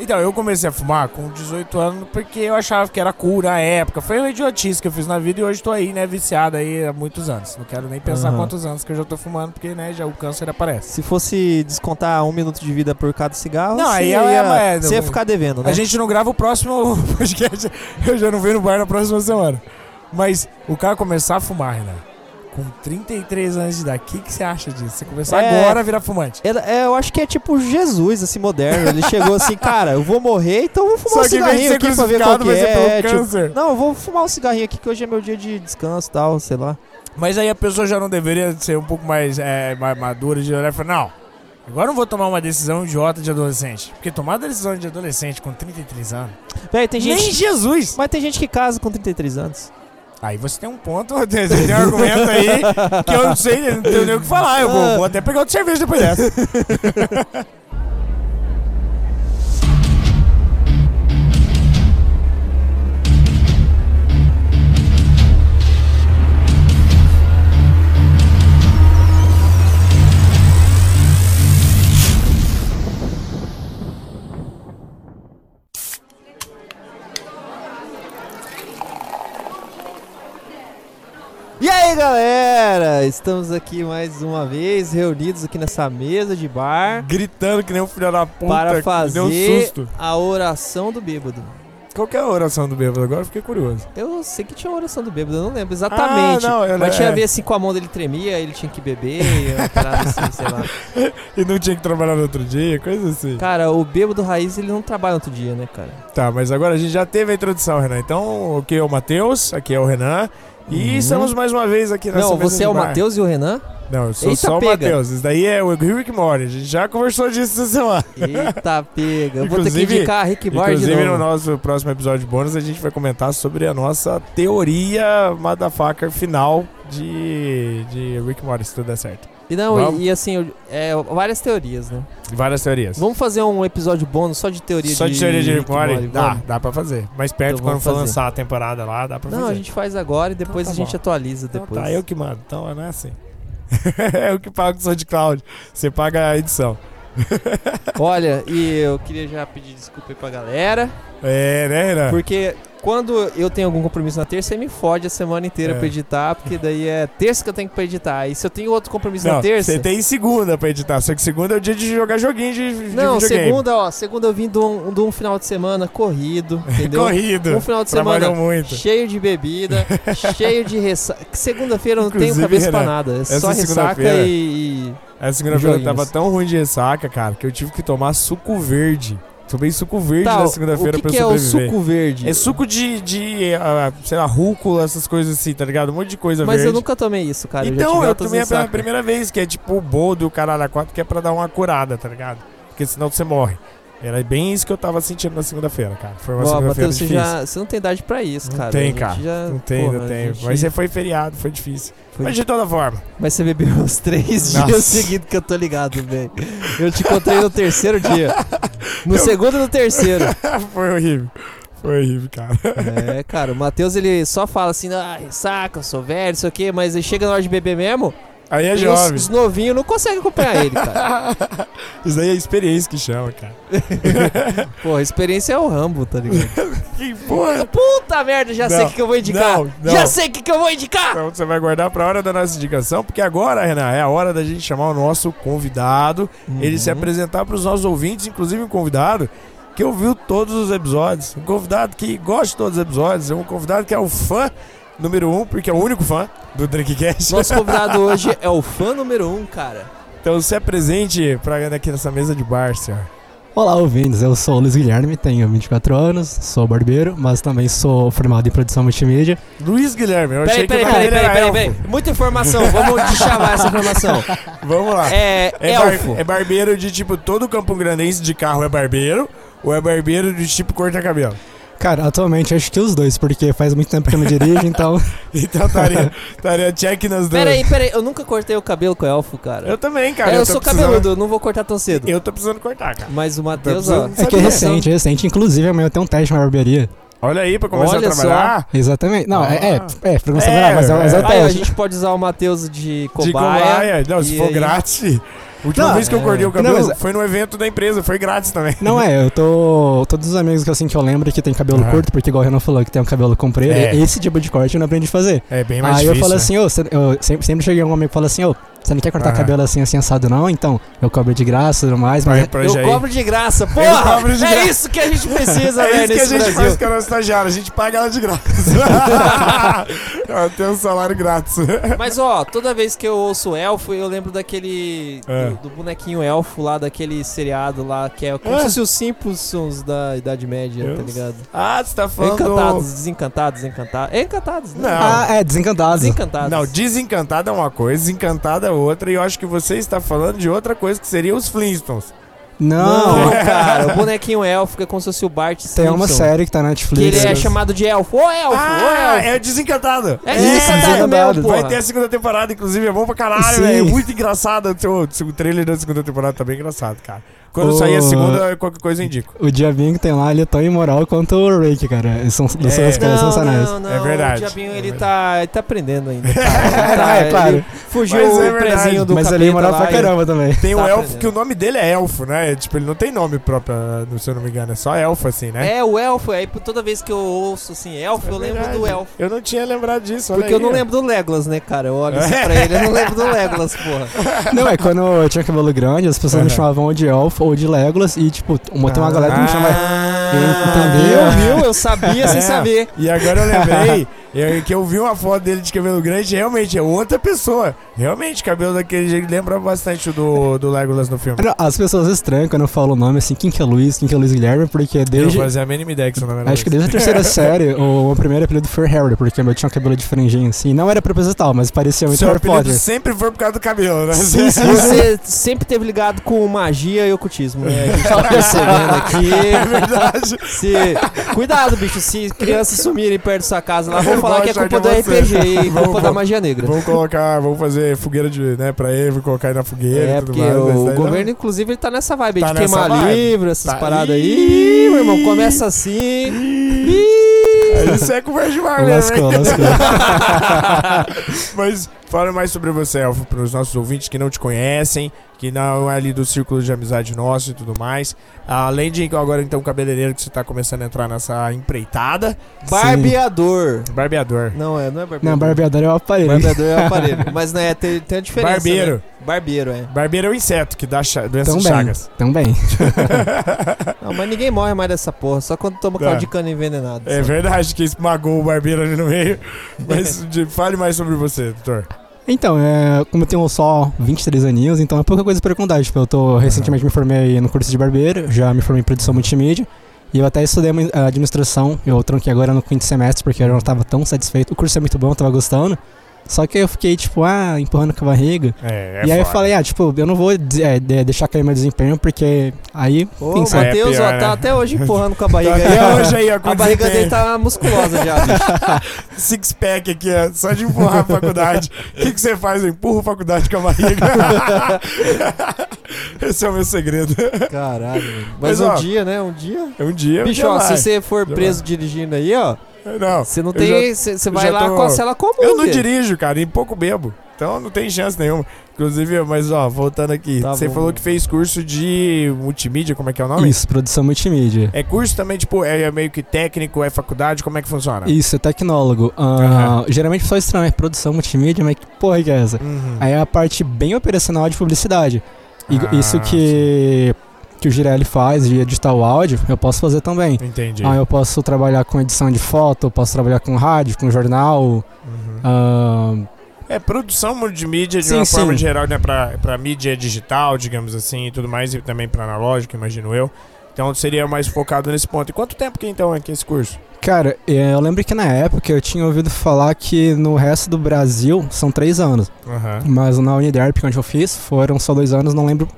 Então, eu comecei a fumar com 18 anos porque eu achava que era cool na época. Foi uma idiotice que eu fiz na vida e hoje tô aí, né, viciado aí há muitos anos. Não quero nem pensar Aham. quantos anos que eu já tô fumando, porque, né, já o câncer aparece. Se fosse descontar um minuto de vida por cada cigarro, Não, você, aí ia, é- é- você ia ficar devendo, né? A gente não grava o próximo podcast, eu já não venho no bar na próxima semana. Mas o cara começar a fumar, Renan, com 33 anos de idade, o que, que você acha disso? Você começar É. agora a virar fumante. É, é, eu acho que é tipo Jesus, assim, moderno. Ele chegou assim, cara, eu vou morrer, então eu vou fumar Só um cigarrinho aqui pra ver qual que é. tipo, não, eu vou fumar um cigarrinho aqui que hoje é meu dia de descanso e tal, sei lá. Mas aí a pessoa já não deveria ser um pouco mais, é, mais madura de olhar e falar, não, agora eu não vou tomar uma decisão idiota de adolescente. Porque tomar decisão de adolescente com 33 anos, Véi, tem gente. nem Jesus! Mas tem gente que casa com 33 anos. Aí você tem um ponto, você tem um argumento aí que eu não sei, não tenho nem o que falar. Eu vou, vou até pegar outro cerveja depois dessa. galera? Estamos aqui mais uma vez, reunidos aqui nessa mesa de bar Gritando que nem um filho da puta, para um fazer susto. a oração do bêbado. Qual que é a oração do bêbado? Agora fiquei curioso. Eu sei que tinha uma oração do bêbado, eu não lembro exatamente. Ah, não, eu- mas tinha é. a ver assim com a mão dele tremia, ele tinha que beber, e assim, sei lá. E não tinha que trabalhar no outro dia, coisa assim. Cara, o bêbado raiz ele não trabalha outro dia, né, cara? Tá, mas agora a gente já teve a introdução, Renan. Então, aqui é o Matheus, aqui é o Renan. E Uhum. estamos mais uma vez aqui nessa não, você é o. Matheus e o Renan? Não, eu sou Eita, só o. Matheus. Isso daí é o Rick Morty. A gente já conversou disso essa semana. Eita, pega. Eu vou ter que Inclusive- indicar Rick Morty Inclusive, no nosso próximo episódio bônus, a gente vai comentar sobre a nossa teoria motherfucker final de, de Rick Morty, se tudo der certo. E não, e, e assim, é, várias teorias, né? Várias teorias. Vamos fazer um episódio bônus só de teoria Só de teoria de Rick Morty? Dá, vamos? dá pra fazer. Mais perto, Então quando for fazer. lançar a temporada lá, dá pra Não, fazer. a gente faz agora e depois Então a tá gente bom. atualiza Então depois. tá, eu que mando. Então não é assim. é eu que pago o SoundCloud. Você paga a edição. Olha, e eu queria já pedir desculpa aí pra galera, É, né, Renan? porque quando eu tenho algum compromisso na terça, aí me fode a semana inteira É. pra editar, porque daí é terça que eu tenho que pra editar. E se eu tenho outro compromisso Não, na terça. Você tem segunda pra editar, só que segunda é o dia de jogar joguinho de, de Não, segunda, ó, segunda eu vim de um, de um final de semana corrido, entendeu? Corrido. Um final de semana muito. cheio de bebida, cheio de ressaca. Segunda-feira eu não tenho Inclusive, cabeça pra Renan, nada. É essa só ressaca e, e- A segunda-feira tava tão ruim de ressaca, cara, que eu tive que tomar suco verde. Tomei suco verde Tá, na o segunda-feira que, pra que eu é o sobreviver. suco verde? É suco de, de ah, sei lá, rúcula, essas coisas assim, tá ligado? Um monte de coisa Mas verde. eu nunca tomei isso, cara. então, eu altas tomei a primeira vez, que é tipo o boldo o caralho a quatro, que é pra dar uma curada, tá ligado? Porque senão você morre. Era bem isso que eu tava sentindo na segunda-feira, cara. Foi uma segunda-feira difícil. já, você não tem idade pra isso, Não cara. tem, A gente cara. já- Não tem, porra, não tem. gente- Mas você foi feriado, foi difícil. Foi- Mas de toda forma. Mas você bebeu os três Nossa. dias seguidos que eu tô ligado, velho. Eu te encontrei no terceiro dia. No Eu- segundo e no terceiro. foi horrível. Foi horrível, cara. É, cara, o Matheus ele só fala assim, ah, ressaca, eu sou velho, não sei o quê, mas ele chega na hora de beber mesmo, Aí é e os, jovem. os novinhos não conseguem acompanhar ele, cara. Isso daí é experiência que chama, cara. Pô, a experiência é o Rambo, tá ligado? Que porra. Puta merda, já sei Não, o que, eu vou indicar. não, não. Já sei o que, eu vou indicar. Então você vai guardar pra hora da nossa indicação, porque agora, Renan, é a hora da gente chamar o nosso convidado, ele se Uhum. apresentar pros nossos ouvintes, inclusive um convidado que ouviu todos os episódios. Um convidado que gosta de todos os episódios. Um convidado que é o fã número um, porque é o único fã do Drinkcast. Nosso convidado hoje é o fã número um, cara. Então se apresente pra aqui nessa mesa de bar, senhor. Olá, ouvintes. Eu sou o Luiz Guilherme, tenho 24 anos, sou barbeiro, mas também sou formado em produção multimídia. Luiz Guilherme, eu achei Peraí, que peraí, peraí, peraí, era peraí. Muita informação, vamos deschavar essa informação. Vamos lá. É, É, bar- elfo. é barbeiro de tipo todo Campo Grandense de carro é barbeiro ou é barbeiro de tipo corta cabelo? Cara, atualmente acho que os dois, porque faz muito tempo que eu não dirijo, então. Então estaria, estaria check nas duas. Peraí, peraí, eu nunca cortei o cabelo com elfo, cara. Eu também, cara. É, eu tô sou precisando- cabeludo, eu não vou cortar tão cedo. Eu tô precisando cortar, cara. Mas o Matheus, ó. É que é recente, é recente. Inclusive, amanhã eu tenho um teste na barbearia. Olha aí, pra começar Olha a só. trabalhar. Exatamente. Não, Ah. é, é, é, pra começar a É, trabalhar, mas é, mas é o é. Aí, a gente pode usar o Matheus de cobaia. De cobaia. Não, se for aí- grátis. A última Não, vez que eu é. cortei o cabelo Não, mas- foi no evento da empresa, foi grátis também. Não é, eu tô. Todos os amigos que assim que eu lembro que tem cabelo Aham. curto, porque igual o Renan falou que tem um cabelo comprido, É. esse tipo de corte eu não aprendi a fazer. É bem mais Aí difícil. eu falo né? assim, ô, você- eu sempre, sempre cheguei a um amigo e falo assim, ô, você não quer cortar Aham. cabelo assim, assim, assado não? Então, eu cobro de graça e tudo mais, mas. Pra Eu cobro de graça, porra! cobro de é isso que a gente precisa, É velho, isso que a gente Brasil. faz com a nossa estagiária, a gente paga ela de graça. Ela tem um salário grátis. Mas ó, toda vez que eu ouço elfo, eu lembro daquele. É. Do, do bonequinho elfo lá, daquele seriado lá, que é como É. se fosse os Simpsons da Idade Média, tá Eu- ligado? Ah, você tá falando... Encantados, desencantados, encantados. É encantados, né? Não. Ah, é, desencantado. Desencantados. Não, desencantada é uma coisa, desencantada é outra, e eu acho que você está falando de outra coisa que seria os Flintstones. Não, Não, cara, o bonequinho elfo que é como se fosse o Bart tem uma Simpson, série que tá na Que Netflix. ele é chamado de elfo. Ô elfo, ah, ô elfo. é desencantado. É Isso, desencantado Desencantado. mesmo, Vai porra. ter a segunda temporada, inclusive, é bom pra caralho, velho. É muito engraçado. O, seu- o trailer da segunda temporada tá bem engraçado, cara. Quando O- sair a segunda, qualquer coisa eu indico. O diabinho que tem lá, ele é tão imoral quanto o Rake, cara. Eles são, eles são É. os caras Não, sensacionais. não, não, É verdade. O diabinho, É ele, verdade. tá, ele tá aprendendo ainda. Cara. Ele tá- é, claro. Fugiu Mas é o prezinho do Mas ele é imoral pra caramba também. Tem o Tá elfo, aprendendo. que o nome dele é elfo, né? Tipo, ele não tem nome próprio, no- se eu não me engano. É só elfo, assim, né? É, o elfo. Aí toda vez que eu ouço assim, elfo, É eu lembro do elfo. Eu não tinha lembrado disso, Porque eu aí, não ó. lembro do Legolas, né, cara? Eu olho assim É. pra ele, eu não lembro do Legolas, porra. Não, é quando eu tinha cabelo grande, as pessoas me chamavam de Elfo ou de Legolas. E, tipo, uma- tem uma galera que me chama. Ah, Entendeu? Viu? Eu sabia sem É. saber. E agora eu lembrei eu- que eu vi uma foto dele de cabelo grande, realmente é outra pessoa. Realmente, cabelo daquele jeito lembra bastante do, do Legolas no filme. As pessoas estranham quando eu falo o nome assim, quem que é Luiz, quem que é Luiz Guilherme, porque Eu desde. fazia a mínima ideia que seu nome era Acho que desde a terceira série, o, o primeiro apelido foi Harry, porque eu tinha um cabelo de franjinha assim. Não era proposital, mas parecia muito Seu Harry Potter. sempre foi por causa do cabelo, né? Sim, sim. Você sempre teve ligado com magia e ocultismo, né? A gente tá percebendo aqui. É verdade. Se... Cuidado, bicho, se crianças sumirem perto da sua casa lá, vão falar que é culpa do é. RPG e Vamos- culpa da magia negra. Vamos colocar, vamos fazer fogueira de, né, pra ele, vou colocar ele na fogueira É, e tudo mais. mas o daí não- governo, inclusive, ele tá nessa vibe aí Tá de queimar vibe. livro, essas Tá. paradas aí. Ih, meu irmão, começa assim. Ih. Isso é conversa de mar, né? Lascou, lascou. Mas fala mais sobre você, Elfo, para os nossos ouvintes que não te conhecem, que não é ali do círculo de amizade nosso e tudo mais. Além de agora, então, cabeleireiro que você tá começando a entrar nessa empreitada. Barbeador. Barbeador. Não, é, não é barbeador. Não, barbeador é o aparelho. Barbeador é o aparelho. Mas né, tem, tem a diferença. Barbeiro. né? Barbeiro, é. Barbeiro é o inseto que dá cha- doença de Também. chagas. Também. Não, mas ninguém morre mais dessa porra, só quando toma caldo de cana envenenado. É só. verdade que esmagou o barbeiro ali no meio. Mas de- fale mais sobre você, doutor. Então, é, como eu tenho só 23 aninhos, então é pouca coisa pra contar. Tipo, eu tô recentemente me formei no curso de barbeiro, já me formei em produção multimídia. E eu até estudei administração, eu tranquei agora no quinto semestre, porque eu não tava tão satisfeito. O curso é muito bom, eu tava gostando. Só que eu fiquei, tipo, ah, empurrando com a barriga. É, e aí eu falei, ah, tipo, eu não vou é, de- deixar cair meu desempenho, porque aí, Ô, o sabe. Matheus, É ó, pior, tá né? até hoje empurrando com a Tá barriga. até aí, ó. hoje aí, ó, com A barriga desempenho. dele tá musculosa já, bicho. Six pack aqui, ó, só de empurrar a faculdade. O que, que você faz? Eu empurro a faculdade com a barriga. Esse é o meu segredo. Caralho, mano. Mas, Mas, um ó, dia, né? Um dia. Um dia. um Bicho, dia ó, se você for Já preso dirigindo aí, ó, Não, você não tem. Você vai lá tô- com a cela comum. Eu não filho. dirijo, cara, e pouco bebo. Então não tem chance nenhuma. Inclusive, mas ó, voltando aqui. Tá você bom. falou que fez curso de multimídia, como é que é o nome? Isso, produção multimídia. É curso também, tipo, é meio que técnico, é faculdade, como é que funciona? Isso, é tecnólogo. Ah, Aham. Geralmente só estranho, é produção multimídia, mas que porra que é essa? Uhum. Aí é a parte bem operacional de publicidade. E Ah, isso que, que o Girelli faz de editar o áudio, eu posso fazer também. Entendi. Ah, eu posso trabalhar com edição de foto, eu posso trabalhar com rádio, com jornal. Uhum. ah, É produção multimídia de Sim, uma forma sim. geral, né? Pra, pra mídia digital, digamos assim, e tudo mais, e também pra analógica, imagino eu. Então seria mais focado nesse ponto. E quanto tempo que então é que é esse curso? cara, é, eu lembro que na época eu tinha ouvido falar que no resto do Brasil são três anos. Aham. Mas na Uniderp, onde eu fiz, foram só dois anos, não lembro.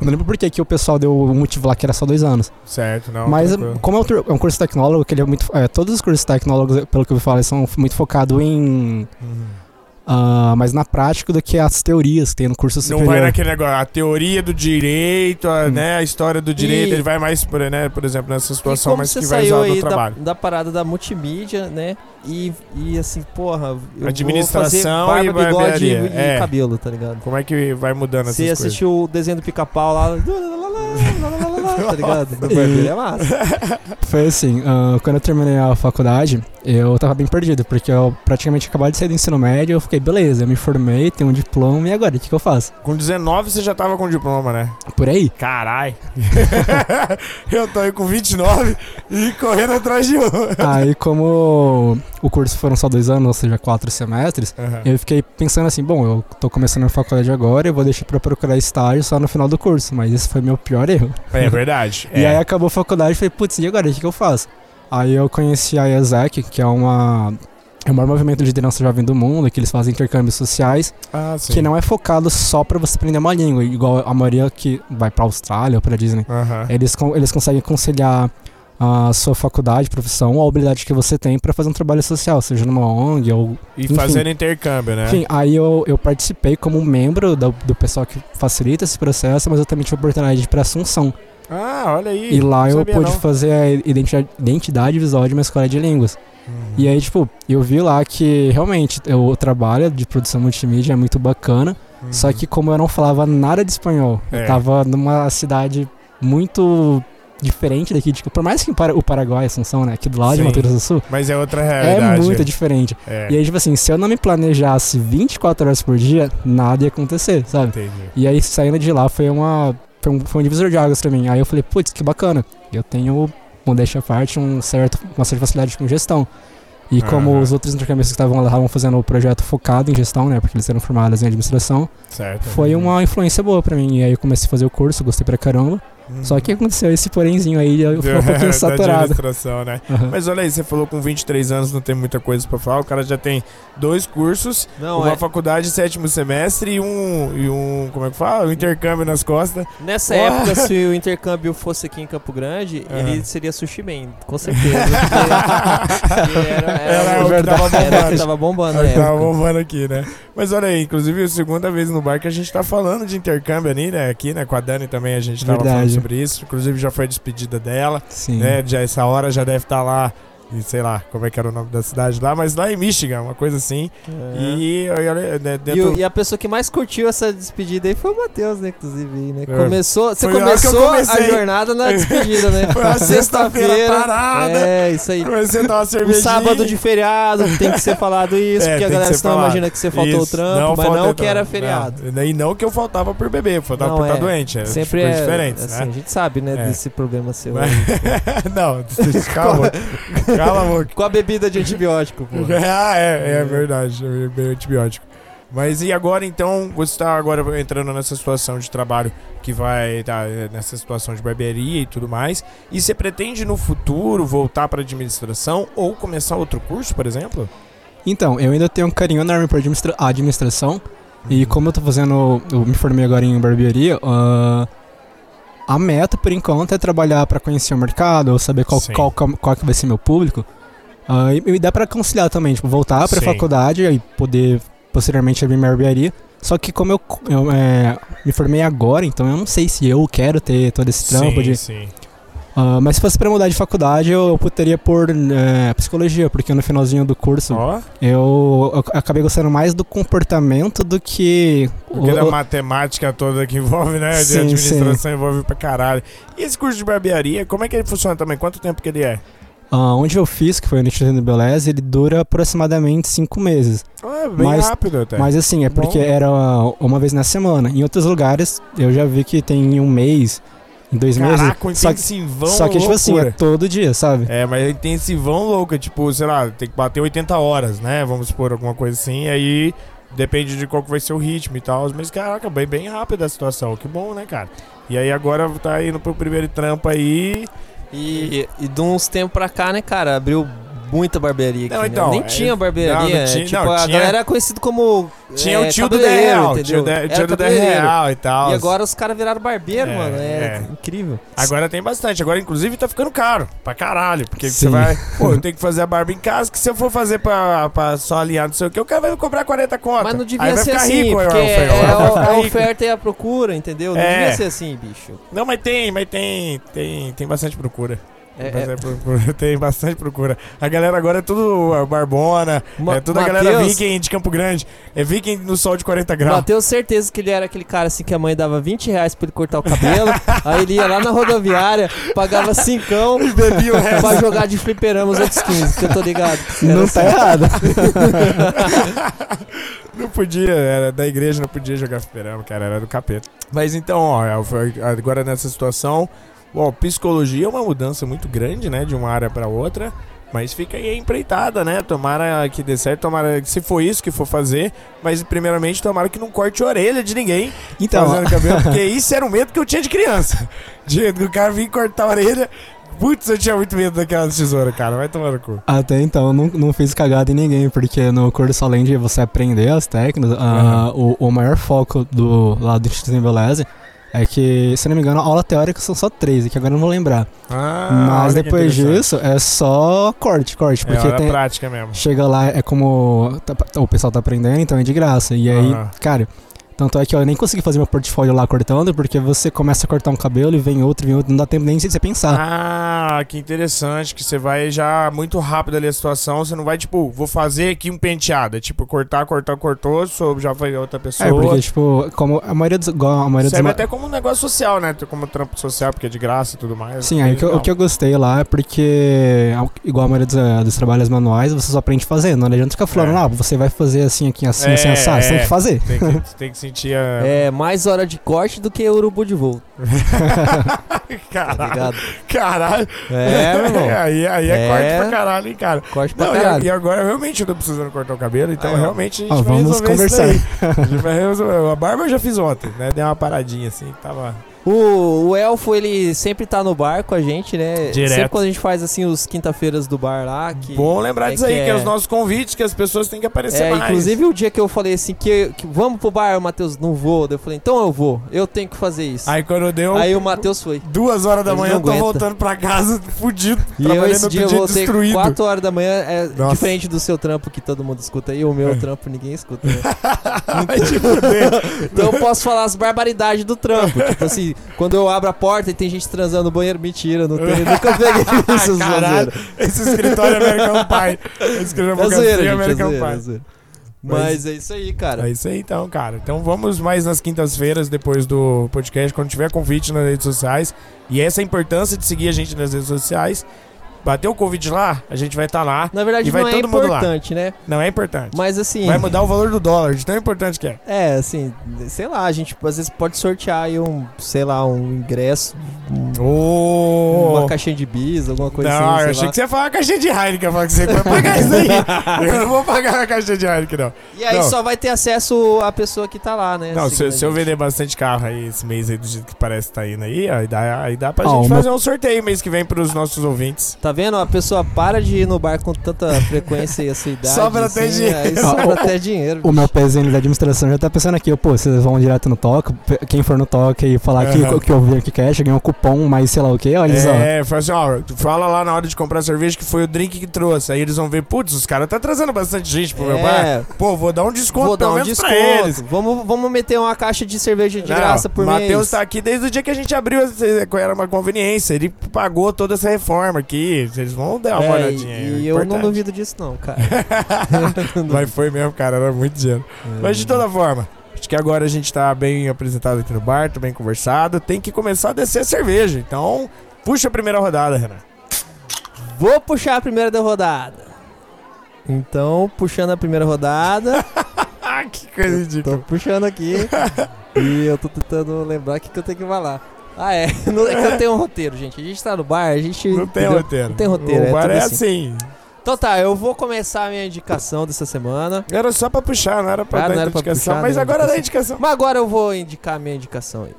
Não lembro por que que o pessoal deu o motivo lá que era só dois anos. Certo, não. Mas tranquilo. como é um, é um curso tecnólogo, que ele é muito. é, todos os cursos tecnólogos, pelo que eu eles são muito focados em Uhum. Ah, mais na prática do que as teorias que tem no curso Não superior. vai naquele negócio, a teoria do direito, a, Hum. né, a história do direito, E- ele vai mais, por, né, por exemplo, nessa E situação, mas você que vai usar no aí da, trabalho. da parada da multimídia, né? E, e assim, porra, eu Administração vou fazer barba, e bigode e, e é. cabelo, tá ligado? Como é que vai mudando essas Você coisas? assistiu o desenho do pica-pau lá, tá ligado? Do barbeiro é massa. Foi assim, ah, quando eu terminei a faculdade, eu tava bem perdido, porque eu praticamente acabei de sair do ensino médio, eu fiquei, beleza, eu me formei, tenho um diploma, e agora, o que, que eu faço? Com 19 você já tava com diploma, né? Por aí? Carai. eu tô aí com 29 e correndo atrás de um. Aí, como o curso foram só dois anos, ou seja, quatro semestres, Aham. eu fiquei pensando assim, bom, eu tô começando a faculdade agora, eu vou deixar pra procurar estágio só no final do curso, mas esse foi meu pior erro. É verdade. E é. aí acabou a faculdade e falei, putz, e agora, o que, que eu faço? Aí eu conheci a ESEC, que é uma... É o maior movimento de liderança jovem do mundo, que eles fazem intercâmbios sociais, Ah, sim. que não é focado só pra você aprender uma língua, igual a maioria que vai pra Austrália ou pra Disney. Aham. Eles, con- eles conseguem conciliar a sua faculdade, profissão, ou a habilidade que você tem pra fazer um trabalho social, seja numa ONG ou E Enfim. fazendo intercâmbio, né? enfim, aí eu, eu participei como membro do, do pessoal que facilita esse processo, mas eu também tive a oportunidade de ir pra Assunção. Ah, olha aí. E lá eu pude não. fazer a identidade, identidade visual de uma escola de línguas. Uhum. E aí, tipo, eu vi lá que realmente o trabalho de produção multimídia é muito bacana, Uhum. só que como eu não falava nada de espanhol, É. eu tava numa cidade muito diferente daqui, tipo, por mais que o Para- Paraguai, Assunção, né, aqui do lado Sim. de Mato Grosso do Sul, Mas é outra é realidade. muito diferente. É. E aí, tipo assim, se eu não me planejasse 24 horas por dia, nada ia acontecer, sabe? Entendi. E aí, saindo de lá, foi uma. Foi um, foi um divisor de águas pra mim. Aí eu falei, putz, que bacana. Eu tenho, modéstia à parte, um certo, uma certa facilidade com gestão. E como Aham. os outros intercâmbios que estavam lá estavam fazendo o projeto focado em gestão, né? Porque eles eram formados em administração, Certo. foi uma influência boa pra mim. E aí eu comecei a fazer o curso, gostei pra caramba. Uhum. Só que aconteceu esse porémzinho aí, eu fiquei um pouquinho saturado. né? Aham. Mas olha aí, você falou com 23 anos não tem muita coisa pra falar. O cara já tem dois cursos, Não, uma é. faculdade sétimo semestre e um, e um. Como é que fala? Um intercâmbio nas costas. Nessa Ué. época, se o intercâmbio fosse aqui em Campo Grande, Aham. ele seria Sushi Man, com certeza. era, era, Era o que verdade. tava era que bombando. tava bombando Aí tava bombando aqui, né? Mas olha aí, inclusive a segunda vez no bar que a gente tá falando de intercâmbio ali, né? Aqui, né? Com a Dani também a gente tava falando Verdade. Sobre isso. Inclusive já foi a despedida dela, Sim. né? Já essa hora já deve estar lá. E sei lá como é que era o nome da cidade lá, mas lá em Michigan, uma coisa assim. É. E, né, E, dentro. o- e a pessoa que mais curtiu essa despedida aí foi o Matheus, né? Inclusive, né? É. Começou, você Foi a começou a jornada na despedida, né? Foi uma sexta-feira parada. É, isso aí. Comecei a tomar uma Um cervejinha. sábado de feriado, tem que ser falado isso, É, porque a galera senão falado. imagina que você faltou o Isso, trampo, mas faltei não que era feriado. Não, E não que eu faltava por beber, faltava Não, por estar é. doente. É, Sempre é diferentes, assim, né? a gente sabe, né, É. desse problema seu. Mas- aí. não, calma. Cala a boca. Com a bebida de antibiótico, pô. Ah, é, é verdade, é antibiótico. Mas e agora então, você está agora entrando nessa situação de trabalho que vai estar nessa situação de barbearia e tudo mais, e você pretende no futuro voltar para administração ou começar outro curso, por exemplo? Então, eu ainda tenho um carinho enorme por administra administração. E Uhum. como eu tô fazendo, eu me formei agora em barbearia, ah, a meta por enquanto é trabalhar para conhecer o mercado, ou saber qual, Sim. qual, que- qual que vai ser meu público. Ah, e, e dá para conciliar também, tipo, voltar para faculdade e poder posteriormente abrir minha barbearia. Só que como eu, eu, é, me formei agora, então eu não sei se eu quero ter todo esse trampo sim, de sim. Ah, mas se fosse pra mudar de faculdade, eu optaria por é, psicologia, porque no finalzinho do curso Ó, eu, eu acabei gostando mais do comportamento do que. porque o- da matemática toda que envolve, né? De Sim, administração envolve pra caralho. E esse curso de barbearia, como é que ele funciona também? Quanto tempo que ele é? ah, onde eu fiz, que foi no Instituto de Beleza, ele dura aproximadamente cinco meses. Ah, bem Mas- rápido até. Mas assim, é Bom. porque era uma vez na semana. Em outros lugares, eu já vi que tem em um mês, em dois Caraca, um meses. Só que, intensivão só que tipo assim, é todo dia, sabe? É, mas é intensivão louca, tipo, sei lá, tem que bater 80 horas, né? Vamos supor, alguma coisa assim, e aí depende de qual que vai ser o ritmo e tal. Mas, caraca, bem, bem rápida a situação, que bom, né, cara? E aí agora tá indo pro primeiro trampo aí. E, e de uns tempos pra cá, né, cara, abriu muita barbearia aqui, Não, né? então, Nem é- tinha não, barbearia. não tinha- tipo, não, a tinha- galera era conhecido como. Tinha é, o tio do real, entendeu? tio, do cabeleireiro. real e tal. E agora os caras viraram barbeiro, É, mano. É, é. incrível. Agora tem bastante. Agora, inclusive, tá ficando caro. Pra caralho. Porque você vai. Pô, eu tenho que fazer a barba em casa. Que se eu for fazer pra, pra só alinhar, não sei o que, o cara vai me cobrar 40 contas. Mas não Aí devia vai ser ficar assim, rico, porque é, a, oferta e a procura, entendeu? Não É. devia ser assim, bicho. Não, mas tem, mas tem, tem, tem bastante procura. É, Tem é, bastante procura, Tem bastante procura. A galera agora é tudo a barbona, Ma- é toda a galera Mateus- viking de Campo Grande. É viking no sol de 40 graus. Bateu certeza que ele era aquele cara assim que a mãe dava 20 reais pra ele cortar o cabelo. aí ele ia lá na rodoviária, pagava cincão Bebia o resto. pra jogar de fliperama os outros 15, que eu tô ligado. Não assim. tá errado. Não podia, era da igreja, não podia jogar fliperama, cara, era do capeta. Mas então, ó, foi- agora nessa situação, ó, psicologia é uma mudança muito grande, né, de uma área pra outra. Mas fica aí a empreitada, né? Tomara que dê certo, tomara que se for isso que for fazer. Mas primeiramente, tomara que não corte a orelha de ninguém Então, fazendo cabelo, porque isso era o medo que eu tinha de criança. De, do cara vir cortar a orelha. Putz, eu tinha muito medo daquela tesoura, cara. Vai tomar no cu. até então eu não, não fiz cagada em ninguém, porque no curso, além de você aprender as técnicas, ah, o, o maior foco do lado do Instituto Embeleze é que, se não me engano, a aula teórica são só três, que agora eu não vou lembrar. Ah, Mas depois disso é só corte, corte, É porque hora tem, prática mesmo. chega lá, é como tá- o pessoal tá aprendendo, então é de graça. E aí, cara, tanto é que eu nem consegui fazer meu portfólio lá cortando, porque você começa a cortar um cabelo e vem outro, vem outro, não dá tempo nem de você pensar. Ah, que interessante, que você vai já muito rápido ali a situação, você não vai tipo, vou fazer aqui um penteado, é tipo cortar, cortar, cortou, sou, já foi outra pessoa. é, porque, tipo, como a maioria dos. A maioria dos Serve ma- até como um negócio social, né? Como trampo social, porque é de graça e tudo mais. Sim, aí o que, eu- o que eu gostei lá é porque, igual a maioria dos, eh, dos trabalhos manuais, você só aprende fazendo. Não adianta ficar falando, É. ah, você vai fazer assim, aqui, assim, É, assim, assado. Você tem é. que fazer. Tem que, tem que sentir a. É mais hora de corte do que urubu de voo, tá Caralho, ligado? caralho. É, meu irmão. aí, aí é, É. corte pra caralho, hein, cara. Corte pra Não, caralho. e agora realmente eu tô precisando cortar o cabelo, então Aí, realmente a gente Ó, vai vamos resolver isso conversar. daí. A gente vai resolver. A barba eu já fiz ontem, né? Deu uma paradinha assim, tava. O, o Elfo, ele sempre tá no bar com a gente, né? Direto. Sempre quando a gente faz, assim, os quinta-feiras do bar lá. Que, Bom lembrar é disso aí, que que é é- os nossos convites, que as pessoas têm que aparecer É, mais. inclusive o dia que eu falei assim, que, que vamos pro bar, o Matheus, não vou. Eu falei, então eu vou, eu tenho que fazer isso. Aí quando deu Aí o Matheus foi. duas horas da Ele manhã, eu tô aguenta. voltando pra casa, fudido, E eu esse dia eu dia voltei destruído. 4 horas da manhã, é Nossa. diferente do seu trampo que todo mundo escuta aí, o meu É. trampo ninguém escuta. Né? Fuder. Então eu posso falar as barbaridades do trampo. tipo assim, quando eu abro a porta e tem gente transando no banheiro, mentira, não tem, nunca peguei isso, Caralho, esse escritório é American Pie. Esse escritório É zoeira, gente, é American zoeira, é Pie. zoeira. Mas- Mas é isso aí, cara. É isso aí então, cara. Então vamos mais nas quintas-feiras, depois do podcast, quando tiver convite nas redes sociais. E essa é a importância de seguir a gente nas redes sociais. Bateu o convite lá, a gente vai estar lá. Na verdade E vai não é todo lá. importante, né? Não é importante. Mas assim, Vai mudar o valor do dólar, de tão importante que é. é, assim, sei lá, a gente às vezes pode sortear aí um, sei lá, um ingresso, um- Ô! uma caixinha de bis, alguma coisa não, assim, eu sei achei lá. que você ia falar uma caixinha de Heineken, falar que você vai pagar isso aí. eu não vou pagar a caixinha de Heineken, não. E aí Não. só vai ter acesso a pessoa que tá lá, né? Não, se, seguindo se eu vender bastante carro aí esse mês aí, do jeito que parece que tá indo aí, aí dá, aí dá pra Ah, gente o fazer um sorteio mês que vem pros nossos ouvintes. Tá vendo? A pessoa para de ir no bar com tanta frequência e a sua idade. Sobra até assim, dinheiro. Aí sobra até dinheiro. O meu pezinho da administração já tá pensando aqui, pô, vocês vão direto no toque, quem for no toque e falar que, Aham. que eu vi aqui cash, ganha um cupom, mais sei lá o que, olha só. É, fala assim, ó, fala lá na hora de comprar cerveja que foi o drink que trouxe. Aí eles vão ver, putz, os caras tá trazendo bastante gente pro meu bar. É, Pô, vou dar um desconto vou dar um desconto. pra eles. Vamos, vamos meter uma caixa de cerveja de Não, graça por o Matheus mês. tá aqui desde o dia que a gente abriu, essa- era uma conveniência. Ele pagou toda essa reforma aqui. Vocês vão dar uma É, olhadinha. e, é e eu não duvido disso não, cara. Mas foi mesmo, cara, era muito dinheiro. Mas de toda forma, acho que agora a gente tá bem apresentado aqui no bar, tá bem conversado. Tem que começar a descer a cerveja. Então, puxa a primeira rodada, Renan. Vou puxar a primeira da rodada. Então, puxando a primeira rodada, que coisa tô ridícula. puxando aqui. e eu tô tentando lembrar o que, que eu tenho que falar. Ah, é. Não, é que eu tenho um roteiro, gente. A gente tá no bar, a gente. Não tem entendeu? roteiro. Não tem roteiro, O é bar é assim. assim. Então tá, eu vou começar a minha indicação dessa semana. Era só pra puxar, não era pra Ah, dar não era pra indicação. puxar, mas agora dá indicação. indicação. Mas agora eu vou indicar a minha indicação aí.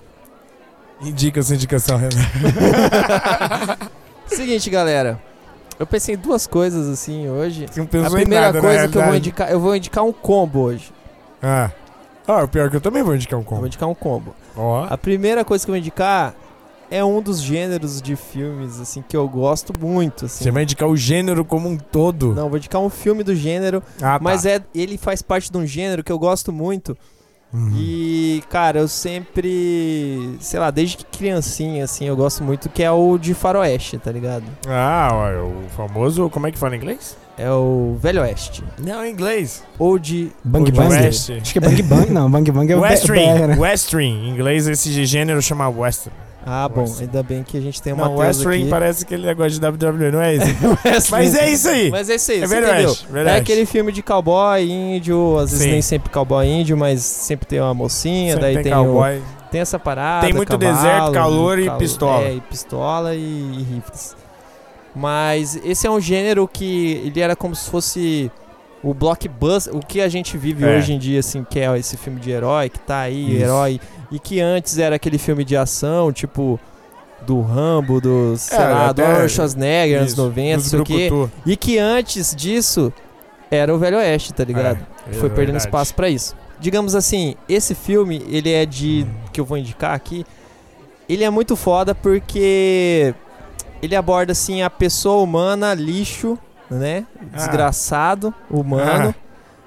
Indica sua indicação, Renan. Seguinte, galera. Eu pensei em duas coisas assim hoje. Você não A pensou primeira nada, na coisa que eu vou indicar, eu vou indicar um combo hoje. Ah. Ah, o pior é que eu também vou indicar um Eu vou combo. indicar um combo. Ó. A primeira coisa que eu vou indicar é um dos gêneros de filmes assim que eu gosto muito, assim. Você vai indicar o gênero como um todo. Não, vou indicar um filme do gênero, Ah, tá. mas é ele faz parte de um gênero que eu gosto muito. Uhum. E, cara, eu sempre, sei lá, desde que criancinha, assim, eu gosto muito, que é o de faroeste, tá ligado? Ah, ó, o famoso. Como é que fala em inglês? É o Velho Oeste. Não, em inglês. Ou de... Bang O Bang? West. Acho que é Bang Bang, não. Bang Bang é o Western. BR, né? Western. Em inglês, esse gênero chama Western. Ah, bom, Western. ainda bem que a gente tem uma Não, Western parece aquele negócio de WWE, não é esse? Mas é isso aí. Mas é isso aí, É você Velho entendeu? Oeste, Velho É aquele filme de cowboy, índio, às vezes Sim. nem sempre cowboy índio, mas sempre tem uma mocinha, Sempre daí tem tem, o- cowboy. tem essa parada. Tem muito cavalo, deserto, calor e cal- pistola. É, e pistola e, e rifles. Mas esse é um gênero que ele era como se fosse o blockbuster, o que a gente vive É. hoje em dia, assim, que é esse filme de herói, que tá aí, Isso. herói, e que antes era aquele filme de ação, tipo do Rambo, do, sei É, lá, do Arnold Schwarzenegger, anos Isso, 90, não dos sei o quê. E que antes disso era o Velho Oeste, tá ligado? É, Foi é perdendo verdade. espaço pra isso. Digamos assim, esse filme, ele é de. que eu vou indicar aqui. Ele é muito foda porque ele aborda assim a pessoa humana, lixo, né? Ah. Desgraçado, humano.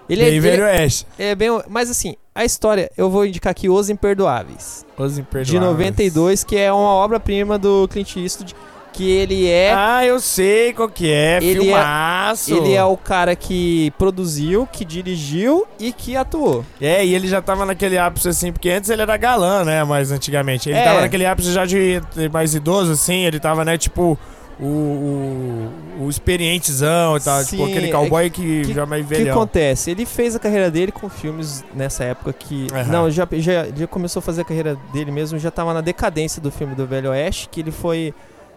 Ele, E é, aí, ele Velho Oeste. é bem. Mas assim, a história, eu vou indicar aqui Os Imperdoáveis. Os Imperdoáveis. De 92, que é uma obra-prima do Clint Eastwood. Que ele é. Ah, eu sei qual que é. Ele é- filmaço. Ele é o cara que produziu, que dirigiu e que atuou. É, e ele já tava naquele ápice assim, porque antes ele era galã, né? Mas antigamente. Ele É. tava naquele ápice já de mais idoso, assim. Ele tava, né, tipo. O, o, o experientezão e tal, Sim, tipo aquele é cowboy que, que- já mais O que acontece? Ele fez a carreira dele com filmes nessa época que. Aham. Não, já, já, já começou a fazer a carreira dele mesmo, já tava na decadência do filme do Velho Oeste, que ele foi.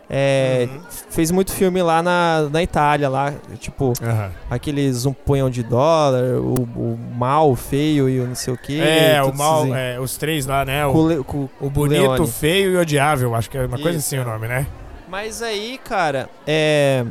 É, Uhum. Fez muito filme lá na, na Itália, lá, tipo, Aham. aqueles um punhão de dólar, o, o mal, o feio e o não sei o que. É, o mal, é, os três lá, né? O, o bonito, Leone. feio e odiável. Acho que é uma coisa Isso, assim o nome, né? Mas aí, cara, é.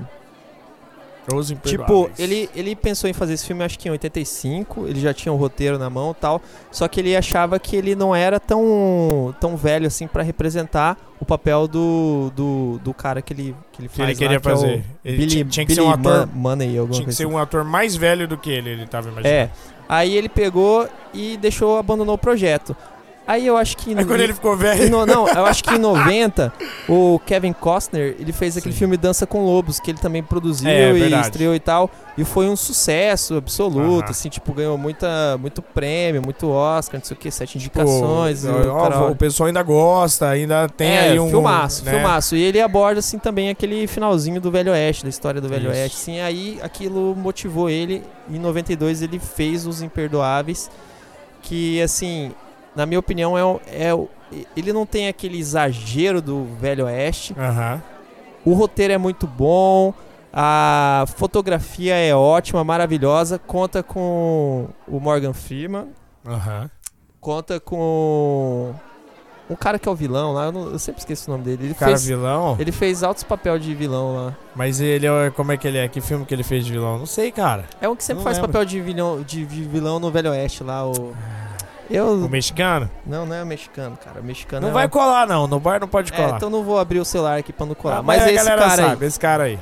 Os Tipo, ele, ele pensou em fazer esse filme acho que em 85, ele já tinha um roteiro na mão e tal, só que ele achava que ele não era tão, tão velho assim pra representar o papel do, do, do cara que ele, que ele que faz ele queria lá, que é o fazer. Ele Billy, tinha, que Billy ser um ator. Man- Money, alguma Tinha que ser assim. um ator mais velho do que ele, ele tava imaginando. É, aí ele pegou e deixou, abandonou o projeto. Aí eu acho que... Aí quando ele ficou velho. no- não, eu acho que em 90, o Kevin Costner, ele fez aquele Sim. filme Dança com Lobos, que ele também produziu É, e verdade. estreou e tal. E foi um sucesso absoluto, Aham. assim, tipo, ganhou muita, muito prêmio, muito Oscar, não sei o que, sete Tipo, indicações. e o ó, caralho. o pessoal ainda gosta, ainda tem é, aí um. filmaço, né? filmaço. E ele aborda, assim, também aquele finalzinho do Velho Oeste, da história do Velho Isso. Oeste. Assim, aí aquilo motivou ele. Em 92 ele fez Os Imperdoáveis, que, assim, na minha opinião, é, o- é ele não tem aquele exagero do Velho Oeste. Aham. O roteiro é muito bom, a fotografia é ótima, maravilhosa. Conta com o Morgan Freeman, Aham. conta com um cara que é o vilão lá, eu, não- eu sempre esqueço o nome dele. Ele Cara fez, vilão. ele fez altos papel de vilão lá. Mas ele é. Como é que ele é? Que filme que ele fez de vilão? Não sei, cara. É um que sempre faz lembro. papel de vilão, de vi- vilão no Velho Oeste lá, o. Eu. O mexicano? Não, não é o mexicano, cara. O mexicano Não é vai o- colar, não. No bar não pode É, colar. então não vou abrir o celular aqui pra não colar. Ah, mas a esse galera cara aí. sabe, esse cara aí.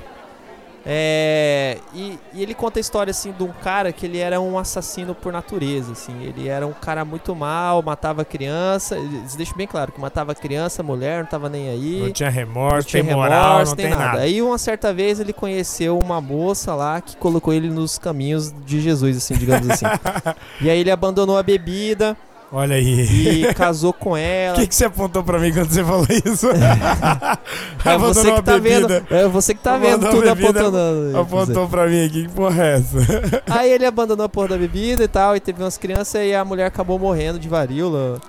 É, e, e ele conta a história assim de um cara que ele era um assassino por natureza, assim. Ele era um cara muito mal, matava criança. Eles deixam bem claro que matava criança, mulher, não tava nem aí. Não tinha remorso, não tinha tem moral, remorso, não tem nada. Aí uma certa vez ele conheceu uma moça lá que colocou ele nos caminhos de Jesus, assim, digamos assim. e aí ele abandonou a bebida Olha aí. e casou com O ela. que, que você apontou pra mim quando você falou isso? É você Abandonou que tá vendo, é você que tá vendo Abandonou tudo a bebida, apontando. Apontou pra mim aqui, que porra é essa? Aí ele abandonou a porra da bebida e tal, e teve umas crianças e a mulher acabou morrendo de varíola.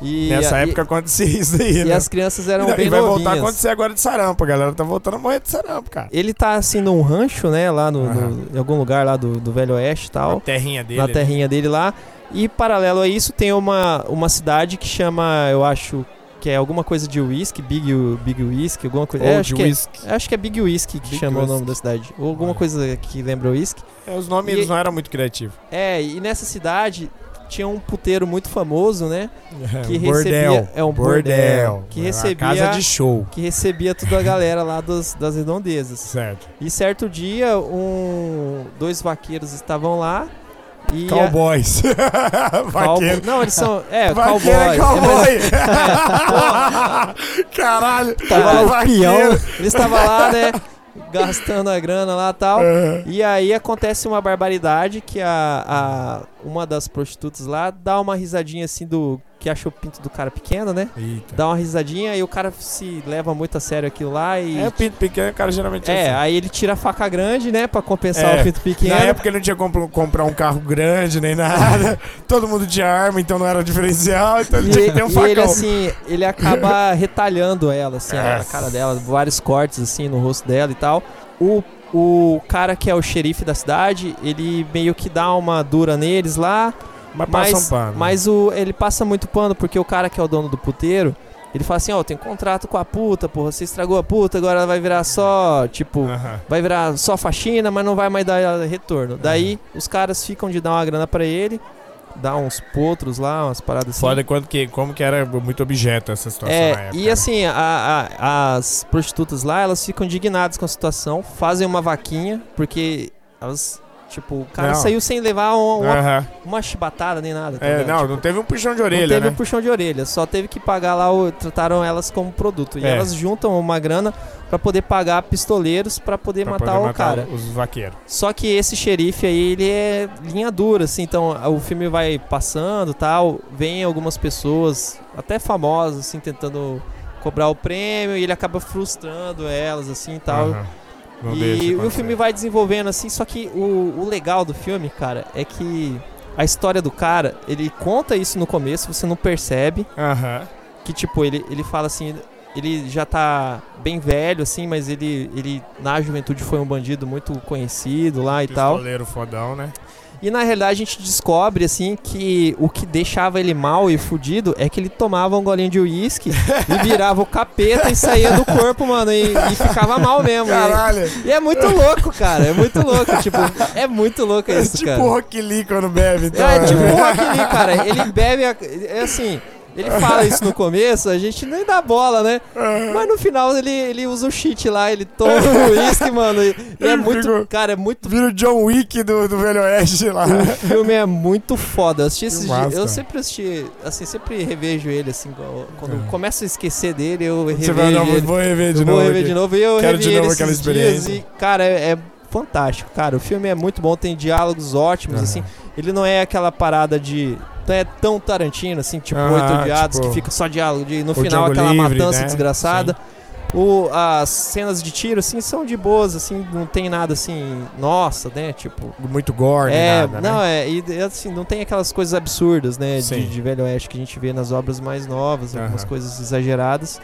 E Nessa a- época acontecia isso aí, e, né? e as crianças eram e bem vai voltar a acontecer agora de sarampo, a galera tá voltando a morrer de sarampo, cara. Ele tá assim num rancho, né, lá no, no- Aham. em algum lugar lá do, do Velho Oeste e tal, terrinha dele. na terrinha dele lá. E paralelo a isso tem uma, uma cidade que chama, eu acho, que é alguma coisa de whisky, Big, Big Whisky, alguma coisa. É, de acho, que whisky. é, acho que é Big Whisky que Big chama o nome Whisky. da cidade. Ou alguma Olha. coisa que lembra whisky. É, os nomes E- não eram muito criativos. É, e nessa cidade tinha um puteiro muito famoso, né? Que um recebia- bordel. é um bordel, que É uma recebia- casa de show. Que recebia toda a galera lá dos, das redondezas. Certo. E certo dia, um, dois vaqueiros estavam lá. E Cowboys. Cowboy- Vaqueiro. Não, eles são. É, Vaqueiro cowboys. é cowboy. É, Caralho. Tava lá o peão. Eles estavam lá, né? Gastando a grana lá e tal. É. E aí acontece uma barbaridade que a, a uma das prostitutas lá dá uma risadinha assim do que achou o pinto do cara pequeno, né? Eita. Dá uma risadinha e o cara se leva muito a sério aquilo lá e É, pinto pequeno, o cara geralmente é, assim. aí ele tira a faca grande, né, Pra compensar É, o pinto pequeno. Na época ele não tinha como comprar um carro grande nem nada. Todo mundo tinha arma, então não era diferencial. Então ele tinha que ter um e facão. ele assim, ele acaba retalhando ela, assim, a Nossa. cara dela, vários cortes assim no rosto dela e tal. O, o cara que é o xerife da cidade, ele meio que dá uma dura neles lá, mas passa mas, um pano. mas o, ele passa muito pano porque o cara que é o dono do puteiro, ele fala assim, ó, tem contrato com a puta, porra, você estragou a puta, agora ela vai virar só, tipo, Aham. vai virar só faxina, mas não vai mais dar retorno. Daí os caras ficam de dar uma grana pra ele, dá uns potros lá, umas paradas assim. Foda quanto que, como que era muito objeto essa situação É, época. e né? assim, a- a- as prostitutas lá, elas ficam indignadas com a situação, fazem uma vaquinha, porque elas, tipo, o cara Não. saiu sem levar uma, uma, Aham. uma chibatada nem nada. tá É, não, Tipo, não teve um puxão de não orelha, teve né? um puxão de orelha, só teve que pagar lá, o, trataram elas como produto. E É. elas juntam uma grana pra poder pagar pistoleiros pra poder Pra matar poder o cara. os vaqueiros. Só que esse xerife aí, ele é linha dura, assim, então o filme vai passando tal, vem algumas pessoas, até famosas, assim, tentando cobrar o prêmio, e ele acaba frustrando elas, assim, tal. Aham. Não e o filme vai desenvolvendo, assim, só que o, o legal do filme, cara, é que a história do cara, ele conta isso no começo, você não percebe, Aham. que tipo, ele, ele fala assim, ele já tá bem velho, assim, mas ele, ele na juventude foi um bandido muito conhecido lá e tal. Pistoleiro fodão, né? E na realidade a gente descobre, assim, que o que deixava ele mal e fudido é que ele tomava um golinho de uísque e virava o capeta e saía do corpo, mano, e, e ficava mal mesmo. E, Caralho. e é muito louco, cara, é muito louco, tipo, é muito louco É isso, tipo cara. o Rock Lee quando bebe, então. É tipo o Rock Lee, cara. Ele bebe. É assim. Ele fala isso no começo, a gente nem dá bola, né? Mas no final ele, ele usa o cheat lá, ele toma o uísque, mano. E, e é muito. Cara, é muito. Vira o John Wick do, do Velho Oeste lá. O filme é muito foda. Eu, assisti esses dias- eu sempre assisti, assim, sempre revejo ele, assim, quando- É. começo a esquecer dele, eu revejo Você vai, não, ele. vou rever de Eu novo. vou rever de novo e eu Quero de novo ele aquela esses dias experiência. e, cara, é, é fantástico, cara. O filme é muito bom, tem diálogos ótimos, assim. Ele não é aquela parada de. Não é tão Tarantino, assim, tipo Aham, Oito Odiados, tipo, que fica só diálogo. De, no final, aquela Livre, matança né? desgraçada. O, as cenas de tiro, assim, são de boas, assim, não tem nada assim, nossa, né? Tipo. Muito gore, É, nada, não, né? é, e assim, não tem aquelas coisas absurdas, né, de, de Velho Oeste que a gente vê nas obras mais novas, algumas coisas exageradas.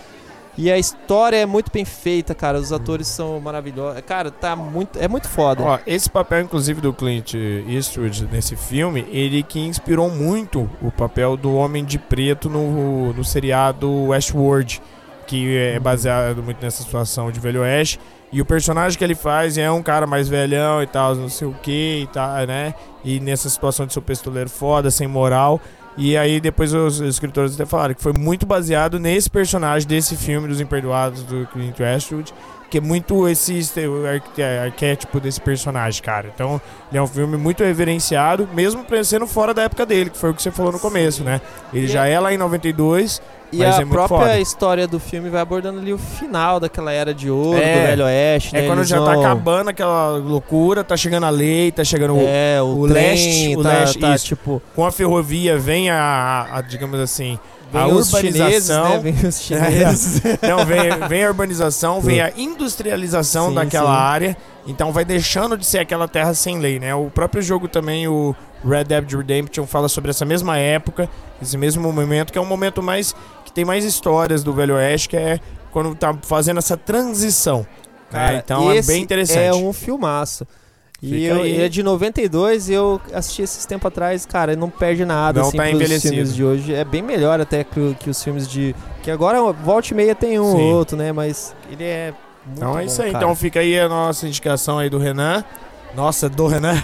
E a história é muito bem feita, cara, os atores são maravilhosos. Cara, tá muito, é muito foda. Ó, esse papel, inclusive, do Clint Eastwood nesse filme, ele que inspirou muito o papel do Homem de Preto no, no seriado Westworld, que é baseado muito nessa situação de Velho Oeste. E o personagem que ele faz é um cara mais velhão e tal, não sei o que e tal, né? E nessa situação de ser um pistoleiro foda, sem moral. E aí depois os escritores até falaram que foi muito baseado nesse personagem desse filme dos Imperdoados do Clint Eastwood, que é muito esse arquete- arquétipo desse personagem, cara. Então, ele é um filme muito reverenciado, mesmo sendo fora da época dele, que foi o que você falou no começo, né? Ele já é lá em 92, e mas a é própria foda. história do filme vai abordando ali o final daquela era de ouro É. do Velho Oeste, é né? quando Eles já tá vão- acabando aquela loucura, tá chegando a lei, tá chegando o- É, o, o trem leste- o tá, leste, tá, tipo, com a ferrovia vem a, a- a, digamos assim, vem a os chineses, urbanização. né? Vem os chineses. Não, vem, vem a urbanização, vem a industrialização Sim, daquela sim. área. Então vai deixando de ser aquela terra sem lei, né? O próprio jogo também, o Red Dead Redemption, fala sobre essa mesma época, esse mesmo momento, que é um momento mais. Que tem mais histórias do Velho Oeste, que é quando tá fazendo essa transição. né? Cara, Então é bem interessante. É um filmaço. E eu, ele é de 92 e eu assisti esses tempos atrás, cara, não perde nada, Não assim, tá envelhecido. filmes de hoje. É bem melhor até que, que os filmes de... Que agora, volta e meia tem um ou outro, né? Mas ele é muito Então é bom, isso aí. cara. Então fica aí a nossa indicação aí do Renan. Nossa, do Renan.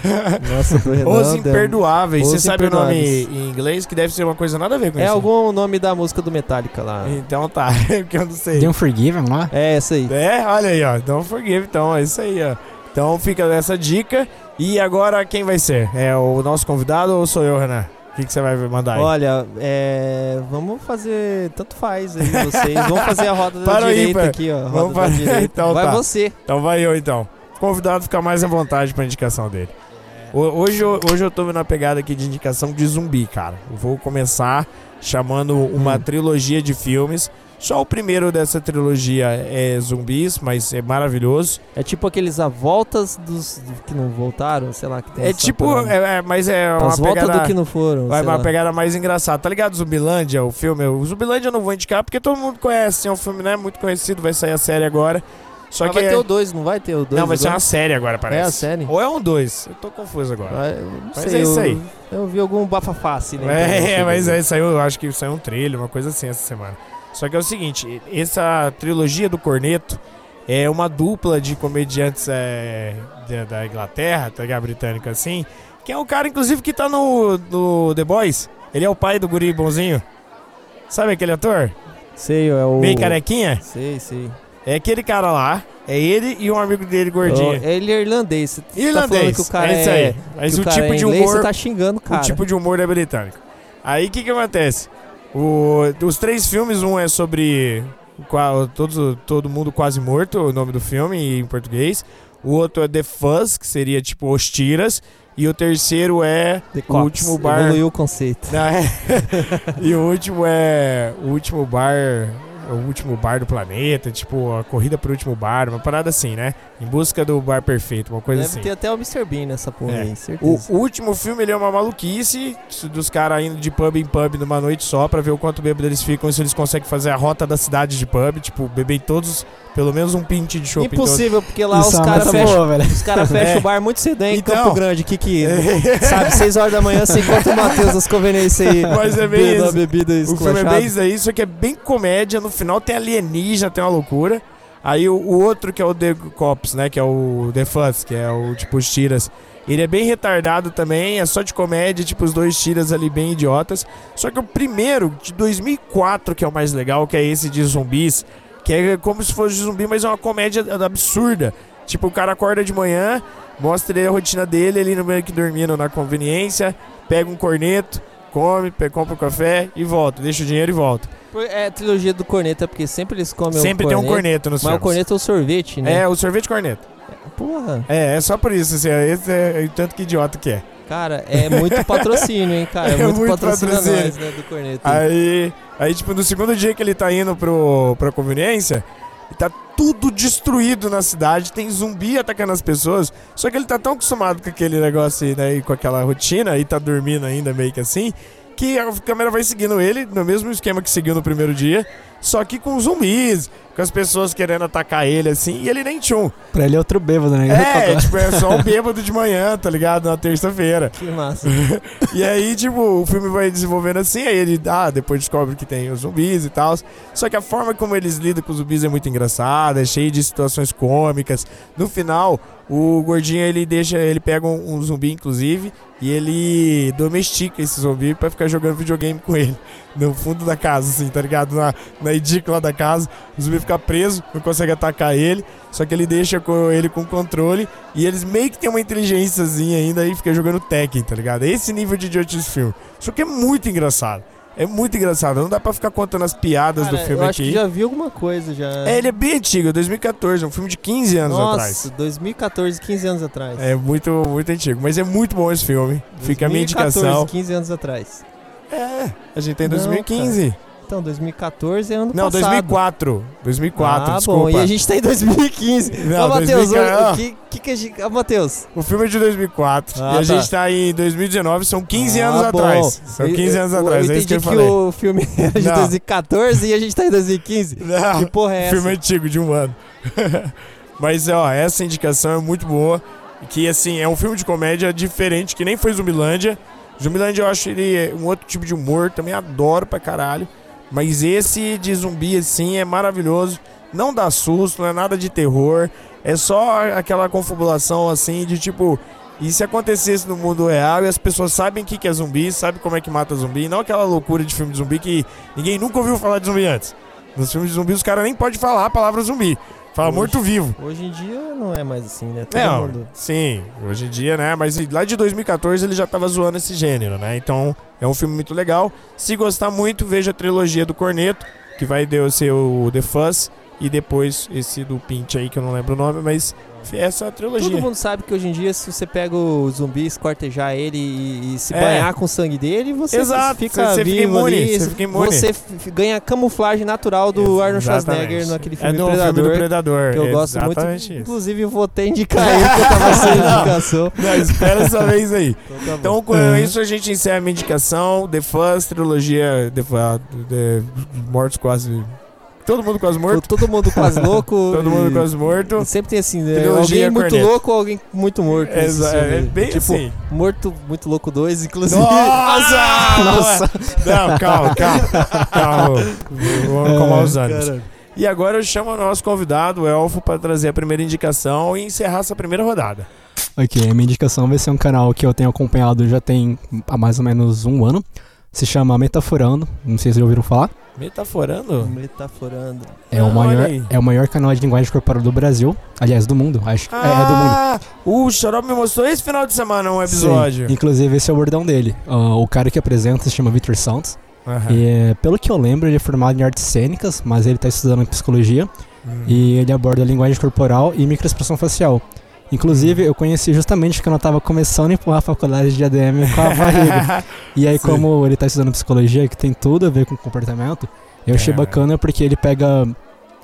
Nossa, do Renan, Os Imperdoáveis. Os Você sabe o nome em inglês que deve ser uma coisa nada a ver com É isso. algum nome da música do Metallica lá. Então tá, porque eu não sei. The Unforgiven lá. É, essa aí. É, olha aí, ó. Don't forgive, então, é isso aí, ó. Então fica essa dica. E agora quem vai ser? É o nosso convidado ou sou eu, Renan? O que, que você vai mandar aí? Olha, é, vamos fazer. Tanto faz aí vocês. Vamos fazer a roda da Para aí, direita pai. aqui, ó. Roda Vamos da para- direita. Então Vai tá. você. Então vai eu então. Convidado fica mais à vontade pra indicação dele. É. Ho- Hoje, eu- hoje eu tô na pegada aqui de indicação de zumbi, cara. Eu vou começar chamando uma Hum. trilogia de filmes. Só o primeiro dessa trilogia é zumbis, mas é maravilhoso. É tipo aqueles a voltas dos que não voltaram, sei lá que tem. É tipo, é, é- mas é uma As voltas pegada... do que não foram. Vai uma lá. pegada mais engraçada. Tá ligado Zumbilândia, o filme? O Zumbilândia eu não vou indicar porque todo mundo conhece. É um filme né, muito conhecido, vai sair a série agora. Só Mas que vai é- ter o 2, não vai ter o 2? Não, vai ser uma série agora, parece. É a série? Ou é um dois. Eu tô confuso agora. Eu não Mas sei, é isso eu- aí. Eu vi algum bafafá assim, né? É, mas aí saiu, eu acho que saiu um trailer, uma coisa assim essa semana. Só que é o seguinte, essa trilogia do Corneto é uma dupla de comediantes é, da, da Inglaterra, tá ligado? Britânica assim, que é um cara, inclusive, que tá no, no The Boys. Ele é o pai do guri bonzinho. Sabe aquele ator? Sei, é o. Bem carequinha? Sei, sei. É aquele cara lá. É ele e um amigo dele gordinho. Ó, Ele é irlandês. Tá Irlandês. que o cara é isso aí. Mas o o tipo é de humor tá xingando o cara. O tipo de humor é britânico. Aí o que que acontece? O, os três filmes, um é sobre todos, todo mundo quase morto, o nome do filme em português. O outro é The Fuzz, que seria tipo Os Tiras. E o terceiro é. The o Cops. último bar- Evoluiu o conceito. Não, é- e o último é. O último bar. O último bar do planeta, tipo, a corrida pro último bar, uma parada assim, né? Em busca do bar perfeito, uma coisa Deve assim. ter até o Mr. Bean nessa porra É. aí, O, certeza. o último filme ele é uma maluquice dos caras indo de pub em pub numa noite só pra ver o quanto bêbado eles ficam e se eles conseguem fazer a rota da cidade de pub, tipo, beber todos, pelo menos um pinte de chopp todos. Impossível, porque lá Isso os é caras fecham boa, velho. os cara fecham É. o bar muito cedo em Então. Campo Grande. Que que... Sabe, 6 horas da manhã você encontra o Matheus das conveniências aí. Mas é bem isso. a bebida O filme é bem isso aí, só que é bem comédia, no final tem alienígena, tem uma loucura. Aí o, o outro que é o The Cops, né, que é o The Fuzz, que é o tipo os tiras. Ele é bem retardado também, é só de comédia, tipo os dois tiras ali bem idiotas. Só que o primeiro, de 2004, que é o mais legal, que é esse de zumbis, que é como se fosse zumbi, mas é uma comédia absurda. Tipo, o cara acorda de manhã, mostra ele a rotina dele, ali no meio que dormindo na conveniência, pega um corneto, come, compra um café e volta, deixa o dinheiro e volta. É a trilogia do corneta, porque sempre eles comem Sempre o tem corneto. um corneto nos Mas o corneto é o sorvete, né? É, o sorvete corneto. Porra, É, é só por isso, assim, é- esse é o tanto que idiota que é. cara, é muito patrocínio, hein, cara? É, É muito, muito patrocínio, patrocínio. nós, né, do corneto. Aí, aí, tipo, no segundo dia que ele tá indo pro, pra conveniência, tá tudo destruído na cidade, tem zumbi atacando as pessoas, só que ele tá tão acostumado com aquele negócio aí, né, com aquela rotina, e tá dormindo ainda meio que assim, que a câmera vai seguindo ele, no mesmo esquema que seguiu no primeiro dia, só que com zumbis, com as pessoas querendo atacar ele, assim, e ele nem tchum. Pra ele é outro bêbado, né? É, tipo, é só um bêbado de manhã, tá ligado? Na terça-feira. Que massa. E aí, tipo, o filme vai desenvolvendo assim, aí ele, ah, depois descobre que tem os zumbis e tal. Só que a forma como eles lidam com os zumbis é muito engraçada, é cheio de situações cômicas. No final, o gordinho, ele deixa, ele pega um, um zumbi, inclusive, e ele domestica esse zumbi pra ficar jogando videogame com ele. No fundo da casa, assim, tá ligado? Na, na edícula da casa, o zumbi fica preso, não consegue atacar ele, só que ele deixa com ele com controle e eles meio que tem uma inteligênciazinha ainda e fica jogando Tekken, tá ligado? Esse nível de idiotice filme. Só que é muito engraçado. É muito engraçado. Não dá pra ficar contando as piadas Cara, do filme eu acho aqui. que já vi alguma coisa já. É, ele é bem antigo, é 2014, é um filme de 15 anos Nossa, atrás. 2014, 15 anos atrás. É muito, muito antigo. Mas é muito bom esse filme. Fica a minha 2014, indicação. 15 anos atrás. É, a gente tem Não, 2015. Então, 2014 é ano Não, passado. 2004. 2004, ah, desculpa. bom, e a gente tá em 2015. Não, Ô, Matheus, 2000, o ó. que, que que a gente... Ô, Matheus. O filme é de 2004 Ah, e a tá. gente tá em 2019, são 15 Ah, anos bom. atrás. São Eu- 15 anos eu, atrás, eu é isso que eu que, falei. o filme era de Não. 2014 e a gente tá em 2015. Não, Que porra é essa? filme antigo de um ano. Mas, ó, essa indicação é muito boa. Que, assim, é um filme de comédia diferente, que nem foi Zumbilândia. Zumbilândia eu acho ele um outro tipo de humor, também adoro pra caralho. Mas esse de zumbi, assim, é maravilhoso. Não dá susto, não é nada de terror. É só aquela confabulação, assim, de tipo... E se acontecesse no mundo real e as pessoas sabem o que que é zumbi, sabem como é que mata zumbi, não aquela loucura de filme de zumbi que ninguém nunca ouviu falar de zumbi antes. Nos filmes de zumbi os caras nem podem falar a palavra zumbi. Fala Hoje- morto-vivo. Hoje em dia não é mais assim, né? Todo Não, mundo. sim, hoje em dia, né? Mas lá de 2014 ele já tava zoando esse gênero, né? Então é um filme muito legal. Se gostar muito, veja a trilogia do Corneto, que vai ter o seu The Fuzz, e depois esse do Pinch aí, que eu não lembro o nome, mas essa é a trilogia. Todo mundo sabe que hoje em dia, se você pega o zumbi, escortejar ele e, e se É. banhar com o sangue dele, você Exato, fica você- você fica vivo imune, ali. você fica imune. Você ganha camuflagem natural do Arnold Schwarzenegger naquele é filme no Predador. filme do Predador. que eu gosto muito. Isso. Inclusive, vou até indicar ele, porque eu tava sem indicação. Não, espera essa vez aí. Então, tá. Então, com Uhum. isso, a gente encerra a minha indicação. The Fuzz, trilogia The, Fu- The Mortos Quase. Todo mundo quase morto. Todo mundo quase louco. Todo mundo quase morto. e Sempre tem assim, né? Trilogia alguém muito Corneto. louco ou alguém muito morto. nesse Exa- filme. é bem tipo, assim. Morto Muito Louco 2, inclusive. Nossa! Nossa. Não, calma, calma. Calma. Vamos acalmar os anos. Cara, E agora eu chamo o nosso convidado, o Elfo, para trazer a primeira indicação e encerrar essa primeira rodada. Ok, a minha indicação vai ser um canal que eu tenho acompanhado já tem há mais ou menos um ano. Se chama Metaforando, não sei se já ouviram falar. Metaforando? Metaforando. É, Ah, o maior, é o maior canal de linguagem corporal do Brasil. Aliás, do mundo. Acho que é, é do mundo. Ah, o Xarope me mostrou esse final de semana um episódio. Sim, inclusive, esse é o bordão dele. Ah, o cara que apresenta se chama Victor Santos. Aham. E, é, pelo que eu lembro, ele é formado em artes cênicas, mas ele está estudando em psicologia. Hum. E ele aborda linguagem corporal e microexpressão facial. Inclusive, eu conheci justamente quando eu estava começando a empurrar a faculdade de ADM com a barriga. E aí, Sim. como ele tá estudando psicologia, que tem tudo a ver com comportamento, eu achei É. bacana porque ele pega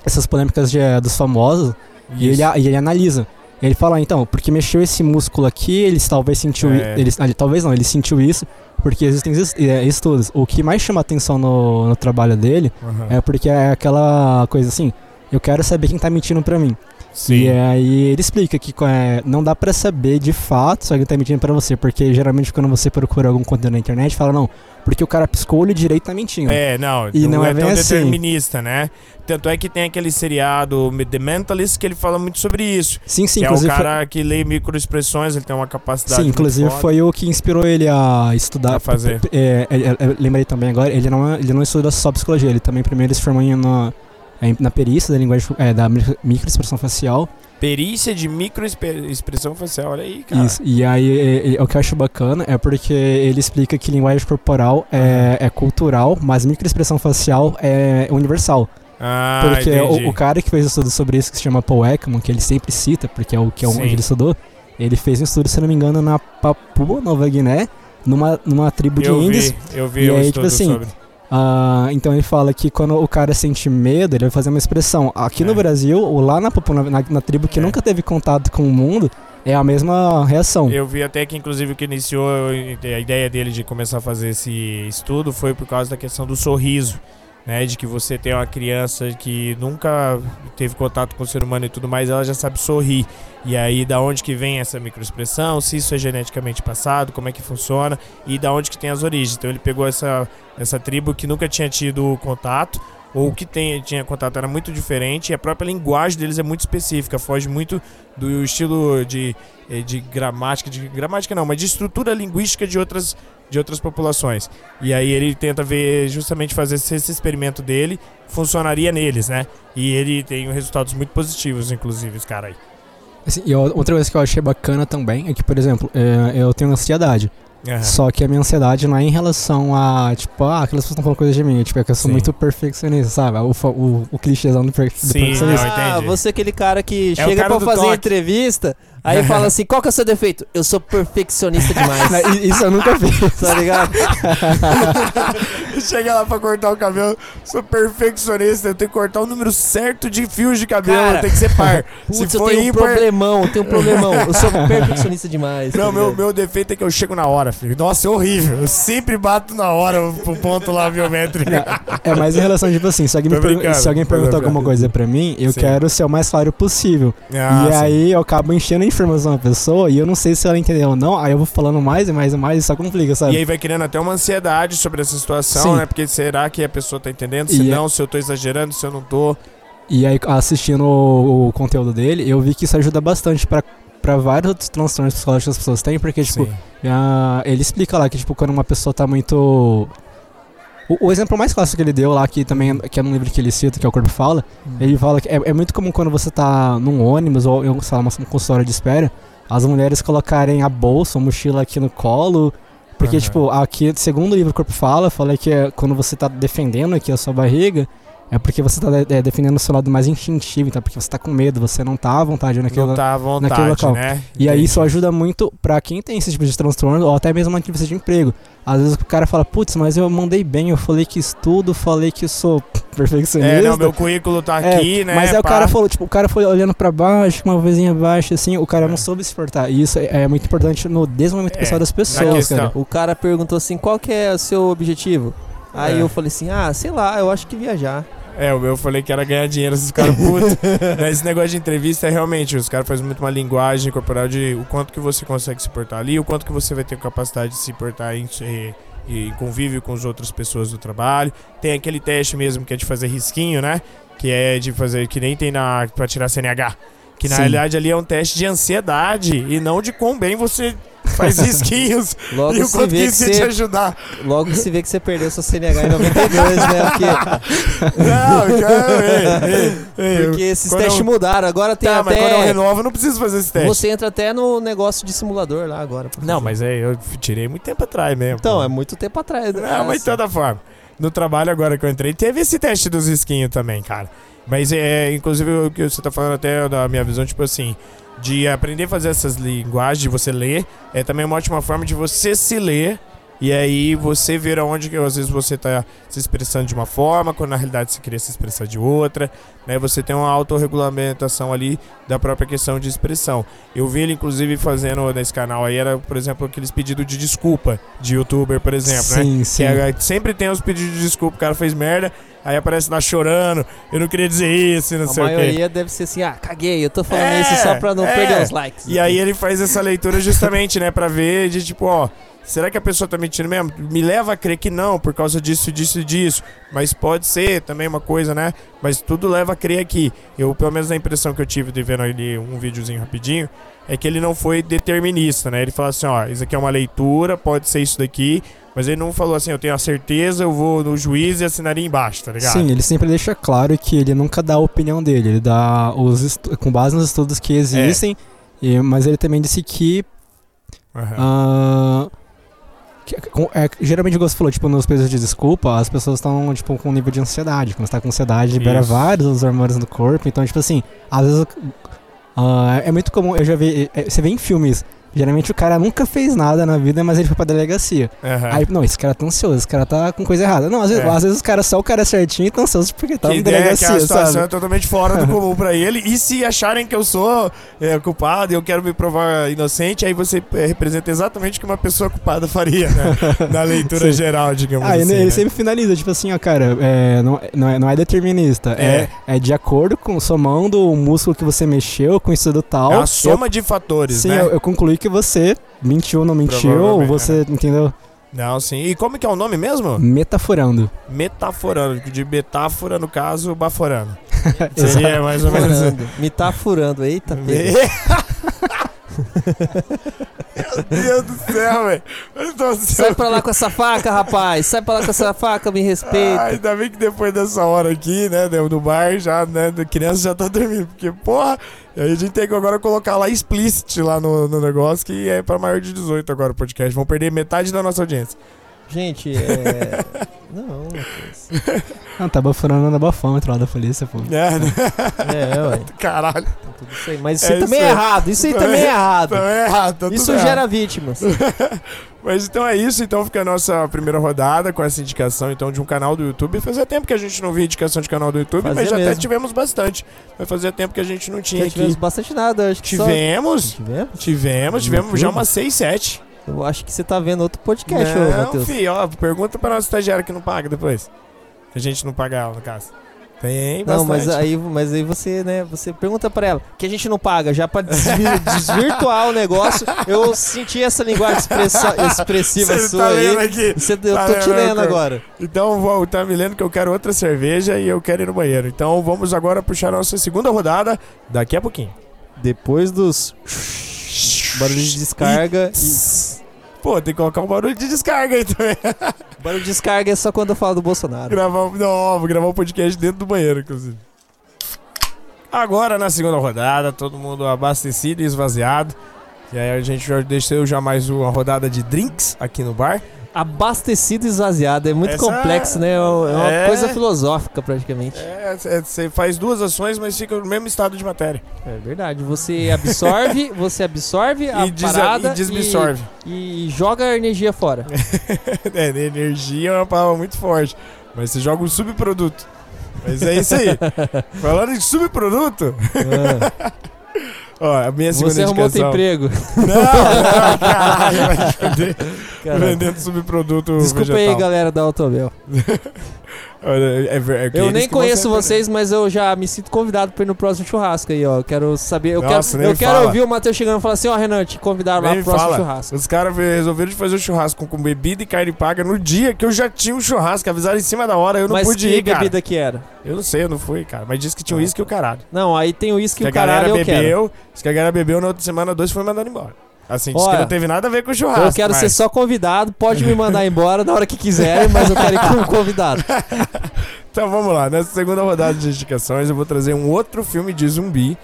essas polêmicas de, eh, dos famosos e ele, e ele analisa. Ele fala, ah, então, porque mexeu esse músculo aqui, ele talvez sentiu. É. Ele, ah, talvez não, ele sentiu isso, porque existem eh, estudos. O que mais chama atenção no, no trabalho dele Aham. é porque é aquela coisa assim. Eu quero saber quem tá mentindo pra mim. Sim. E aí ele explica que é, não dá pra saber de fato se alguém tá mentindo pra você, porque geralmente quando você procura algum conteúdo na internet, fala não, porque o cara piscou o olho direito e tá mentindo. É, não, E não é tão bem assim. determinista, né? Tanto é que tem aquele seriado The Mentalist que ele fala muito sobre isso. Sim, sim, que é o inclusive. foi- cara que lê microexpressões, ele tem uma capacidade Sim, inclusive foda. foi o que inspirou ele a estudar. A fazer. É, é, é, eu lembrei também agora, ele não, é- ele não estuda só psicologia, ele também primeiro se formou em- em- na perícia da linguagem é, da micro- microexpressão facial. Perícia de microexpressão facial, olha aí, cara. Isso. E aí é- é- o que eu acho bacana é porque ele explica que linguagem corporal é, é cultural, mas microexpressão facial é universal. Ah, Porque o, o cara que fez um estudo sobre isso, que se chama Paul Ekman, que ele sempre cita, porque é o que é onde ele estudou, ele fez um estudo, se não me engano, na Papua Nova Guiné, numa, numa tribo de eu índios. vi, eu vi E um aí, tipo assim, sobre. Ah, então ele fala que quando o cara sente medo, ele vai fazer uma expressão. Aqui É. no Brasil, ou lá na, na, na tribo que É. nunca teve contato com o mundo, é a mesma reação. Eu vi até que, inclusive, o que iniciou a ideia dele de começar a fazer esse estudo foi por causa da questão do sorriso. Né, de que você tem uma criança que nunca teve contato com o ser humano e tudo mais, ela já sabe sorrir. E aí, da onde que vem essa microexpressão, se isso é geneticamente passado, como é que funciona e da onde que tem as origens. Então ele pegou essa, essa tribo que nunca tinha tido contato, ou o que tem, tinha contato era muito diferente, e a própria linguagem deles é muito específica, foge muito do estilo de, eh, de gramática, de gramática não, mas de estrutura linguística de outras, de outras populações. E aí ele tenta ver, justamente fazer se esse experimento dele funcionaria neles, né? E ele tem resultados muito positivos, inclusive, esse cara aí. Assim, e outra coisa que eu achei bacana também é que, por exemplo, é, eu tenho ansiedade. Aham. Só que a minha ansiedade não é em relação a, tipo, ah, aquelas pessoas estão falando coisa de mim. Tipo, é que eu sou Sim. muito perfeccionista, sabe? O, o, o clichêzão do, per, do Sim, perfeccionista. não, Ah, você é aquele cara que É chega cara pra do fazer toque. entrevista, aí fala assim, qual que é o seu defeito? Eu sou perfeccionista demais. Não, Isso eu nunca fiz. tá ligado? Chega lá pra cortar o cabelo, sou perfeccionista, eu tenho que cortar o número certo de fios de cabelo, Cara, tem que ser par. Putz, Se eu for tenho um ímpar- problemão, eu tenho um problemão. Eu sou perfeccionista demais. Não, tá meu, ligado? meu defeito é que eu chego na hora, filho. Nossa, é horrível. Eu sempre bato na hora pro ponto lá biométrico. É mais em relação, tipo assim, se alguém, Tô me pergun- brincando, se alguém tô perguntar brincando. alguma coisa pra mim, eu Sim. quero ser o mais claro possível. Ah, e sim. aí eu acabo enchendo informação na pessoa e eu não sei se ela entendeu ou não, aí eu vou falando mais e mais e mais e só complica, sabe? E aí vai criando até uma ansiedade sobre essa situação, Sim. né? Porque será que a pessoa tá entendendo? Se E é- não, se eu tô exagerando, se eu não tô. E aí, assistindo o, o conteúdo dele, eu vi que isso ajuda bastante pra, pra vários outros transtornos psicológicos que as pessoas têm, porque, tipo, ah, ele explica lá que, tipo, quando uma pessoa tá muito. O, o exemplo mais clássico que ele deu lá, que também que é num livro que ele cita, que é o Corpo Fala, ele fala que é, é muito comum quando você tá num ônibus ou em um, sei lá, uma, uma consultório de espera, as mulheres colocarem a bolsa, a mochila aqui no colo. Porque, Aham. tipo, aqui, segundo o livro Corpo Fala, fala que é quando você tá defendendo aqui a sua barriga, é porque você tá de- é, defendendo o seu lado mais instintivo, então porque você tá com medo, você não tá à vontade naquilo. não tá à vontade, naquele local. né? E aí isso Entendi. ajuda muito pra quem tem esse tipo de transtorno, ou até mesmo uma entrevista de emprego. Às vezes o cara fala, putz, mas eu mandei bem, eu falei que estudo, falei que sou perfeccionista. É, não, meu currículo tá É, aqui, né? Mas aí o pá. cara falou, tipo, o cara foi olhando pra baixo, uma vozinha baixa, assim, o cara É. não soube se portar. E isso é, é muito importante no desenvolvimento É, pessoal das pessoas, cara. O cara perguntou assim, qual que é o seu objetivo? Aí É. eu falei assim, ah, sei lá, eu acho que viajar. É, o meu eu falei que era ganhar dinheiro, esses caras putos. Mas Esse negócio de entrevista é realmente, os caras fazem muito uma linguagem corporal de o quanto que você consegue se portar ali, o quanto que você vai ter capacidade de se portar em, em, em convívio com as outras pessoas do trabalho. Tem aquele teste mesmo que é de fazer risquinho, né? Que é de fazer, que nem tem na, pra tirar CNH. Que na Sim. realidade ali é um teste de ansiedade e não de quão bem você faz risquinhos Logo e o quanto que isso ia te ajudar. logo se vê que você perdeu seu CNH em 92, né? Porque, Não, cara, ei, ei, ei, porque esses testes eu- mudaram. Agora tem Tá, mas quando eu até. renovo, eu não preciso fazer esse teste. Você entra até no negócio de simulador lá agora. Não, fazer. mas é, eu tirei muito tempo atrás mesmo. Então, pô. é muito tempo atrás. né? Não, mas de toda forma. No trabalho agora que eu entrei, teve esse teste dos risquinhos também, cara. Mas é, inclusive, o que você tá falando até da minha visão, tipo assim, de aprender a fazer essas linguagens, de você ler, é também uma ótima forma de você se ler. E aí você ver aonde que às vezes você tá se expressando de uma forma, quando na realidade você queria se expressar de outra, né? Você tem uma autorregulamentação ali da própria questão de expressão. Eu vi ele inclusive fazendo nesse canal aí era, por exemplo, aqueles pedidos de desculpa de youtuber, por exemplo, né? sim, sim. É- sempre tem os pedidos de desculpa, o cara fez merda, aí aparece lá chorando, eu não queria dizer isso, não A sei o quê. maioria deve ser assim, ah, caguei, eu tô falando É, isso só pra não é. perder os likes. E aí ele faz essa leitura justamente, né, pra ver de tipo, ó, será que a pessoa tá mentindo mesmo? Me leva a crer que não, por causa disso, disso e disso. Mas pode ser também uma coisa, né? Mas tudo leva a crer aqui. Eu, pelo menos a impressão que eu tive de vendo ali um videozinho rapidinho, é que ele não foi determinista, né? Ele falou assim, ó, isso aqui é uma leitura, pode ser isso daqui, mas ele não falou assim, eu tenho a certeza, eu vou no juiz e assinaria embaixo, tá ligado? Sim, ele sempre deixa claro que ele nunca dá a opinião dele, ele dá os com base nos estudos que existem, e- mas ele também disse que que- com- é, geralmente, como você falou, tipo, nos pedidos de desculpa, as pessoas estão, tipo, com um nível de ansiedade. Quando você tá com ansiedade, libera Isso. vários hormônios no corpo. Então, tipo assim, às vezes... ah, é muito comum, eu já vi... é, você vê em filmes, geralmente o cara nunca fez nada na vida, mas ele foi pra delegacia. Aham. Aí, não, esse cara tá ansioso, esse cara tá com coisa errada. Não, às vezes, É. às vezes os caras, só o cara certinho e tão ansioso porque tá que na ideia que delegacia, a situação sabe? é totalmente fora do comum pra ele. E se acharem que eu sou é, culpado e eu quero me provar inocente, aí você é, representa exatamente o que uma pessoa culpada faria, né? Na leitura Sim. geral, digamos Ah, assim. ele, ele né? sempre finaliza, tipo assim, ó, cara, é, não, não, é, não é determinista, é. É. É, de acordo com, somando o músculo que você mexeu com isso do tal. É uma eu- soma de fatores, Sim, né? eu, eu concluí que você mentiu, não mentiu, ou você, entendeu? Não, sim. E como que é o nome mesmo? Metaforando. Metaforando. De metáfora, no caso, baforando. Seria mais ou menos... Furando. Me tá furando, eita, Pedro. Meu Deus do céu, velho. Sai pra lá com essa faca, rapaz. Sai pra lá com essa faca, me respeita. Ah, ainda bem que depois dessa hora aqui, né, do do bar, já, né, a criança já tá dormindo. Porque, porra, aí a gente tem que agora colocar lá explicit lá no, no negócio, que é pra maior de 18 agora o podcast. Vão perder metade da nossa audiência. Gente, é. Não, Matheus. Ah, tá bafurando na bafômetro lá da polícia, pô. É, né? É, ué. caralho. Tá tudo isso aí. Mas É isso aí também isso é errado. Isso aí Também- também é errado. Então é errado, tá Isso tudo errado. gera vítimas. Mas então é isso, então fica a nossa primeira rodada com essa indicação então de um canal do YouTube. Fazia tempo que a gente não via indicação de canal do YouTube, Fazia mas já até mesmo. tivemos bastante. Mas fazia tempo que a gente não tinha Já aqui. tivemos bastante nada. Acho que só- Tivemos, Tivemos? tivemos, tivemos já umas 6, 7. Eu acho que você tá vendo outro podcast, ô não, Matheus. filho, ó, pergunta pra nossa estagiária que não paga depois. A gente não paga ela, no caso. Tem Não, mas bastante. aí, mas aí você, né, você pergunta pra ela, que a gente não paga, já pra desvi- desvirtuar o negócio, eu senti essa linguagem expressa- expressiva Você sua tá aí. aqui? Você, eu Tá tô te lendo, agora. Então vou, tá me lendo que eu quero outra cerveja e eu quero ir no banheiro. Então vamos agora puxar a nossa segunda rodada daqui a pouquinho. Depois dos barulhos de descarga e... Pô, tem que colocar um barulho de descarga aí também. Barulho de descarga é só quando eu falo do Bolsonaro. gravar, não, vou gravar um podcast dentro do banheiro, inclusive. Agora na segunda rodada, todo mundo abastecido e esvaziado. E aí a gente já desceu já mais uma rodada de drinks aqui no bar. Abastecido e esvaziado, é muito Essa- complexo, né? É uma É. coisa filosófica praticamente. É, você faz duas ações, mas fica no mesmo estado de matéria. É verdade. Você absorve, você absorve a E, parada e desabsorve. e, e joga a energia fora. É, energia é uma palavra muito forte. Mas você joga um subproduto. Mas é isso aí. Falando em subproduto, Ah, ó, a minha segunda você arrumou indicação. emprego. Não, não, caralho, vai vender, Caramba. vendendo subproduto Desculpa vegetal. aí, galera da Autobel. É é que Eu nem que conheço sempre- vocês, mas eu já me sinto convidado pra ir no próximo churrasco aí, ó. Eu quero saber. Eu Nossa, quero, eu quero fala. ouvir o Matheus chegando e falar assim: ó, Renan, te convidaram lá Nem pro próximo fala. churrasco. Os caras resolveram de fazer o churrasco com bebida e carne paga no dia que eu já tinha um churrasco. Avisaram em cima da hora, eu não mas pude que ir, cara. bebida que era? Eu não sei, eu não fui, cara. Mas disse que tinha uísque e o caralho. Não, aí tem o uísque Que e a o caralho galera eu quero. bebeu. Que a galera bebeu na outra semana, dois foi mandado embora. Assim, disse que Olha, não teve nada a ver com o churrasco. Eu quero mas- ser só convidado, pode me mandar embora na hora que quiserem, mas eu quero ir como convidado. Então vamos lá, nessa segunda rodada de indicações eu vou trazer um outro filme de zumbi.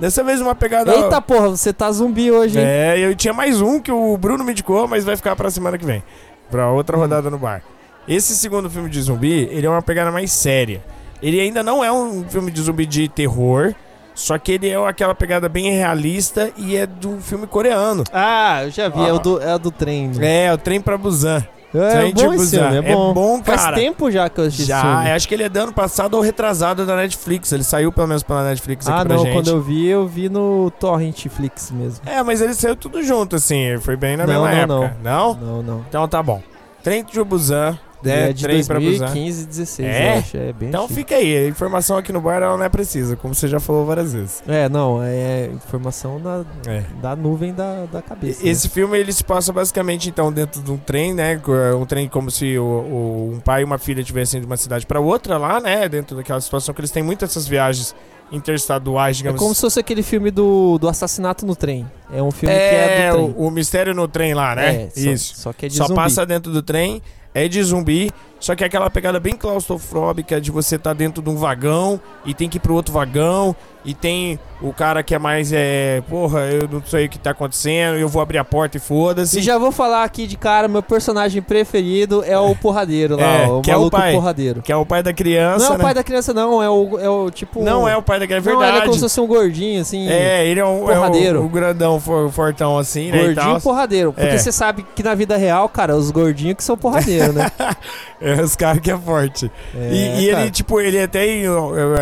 Dessa vez uma pegada. Eita porra, você tá zumbi hoje, hein? É, eu tinha mais um que o Bruno me indicou, mas vai ficar pra semana que vem. Pra Hum. outra rodada no bar. Esse segundo filme de zumbi, ele é uma pegada mais séria. Ele ainda não é um filme de zumbi de terror, só que ele é aquela pegada bem realista e é do filme coreano. Ah, eu já vi, é o do, é o do trem. É, o Trem pra Busan. É, Trem de bom esse Busan. filme, é bom. cara. Faz tempo já que eu assisti esse Já, acho que ele é do ano passado ou retrasado da Netflix. Ele saiu pelo menos pela Netflix aqui Ah, pra não, gente. quando eu vi, eu vi no Torrent Flix mesmo. É, mas ele saiu tudo junto, assim. Foi bem na Não, mesma não, época. Não. Não, não. Então tá bom. Trem de Busan. Né? é de Trem pra Busan. 2015, 16, É? eu acho. É Então fica aí. A informação aqui no bar ela não é precisa, como você já falou várias vezes. É, não, é informação da, É. da nuvem da, da cabeça. Esse filme ele se passa basicamente então dentro de um trem, né? Um trem como se o, o- um pai e uma filha estivessem de uma cidade para outra lá, né? Dentro daquela situação que eles têm muitas essas viagens interestaduais, né? É digamos. como se fosse aquele filme do, do assassinato no trem. É um filme que é, é do trem. o, o mistério no trem lá, né? É, só- Isso. Só, que é de Só zumbi. passa dentro do trem, é de zumbi, só que é aquela pegada bem claustrofóbica de você estar dentro de um vagão e tem que ir pro outro vagão e tem o cara que é mais é, porra, eu não sei o que tá acontecendo, eu vou abrir a porta e foda-se. E já vou falar aqui de cara, meu personagem preferido é o porradeiro lá, É, o que é o pai. porradeiro. Que é o pai da criança, Não é o né? pai da criança, não, é o, é o tipo. Não é o pai da criança, é Não, ele é verdade. como se fosse um gordinho, assim. É, ele é, um, é Porradeiro. o, o grandão for- fortão assim, né? e Gordinho tal. porradeiro. Porque É. você sabe que na vida real, cara, os gordinhos que são porradeiro, né? É, os caras que é forte. É, e e ele, tipo, ele é até, é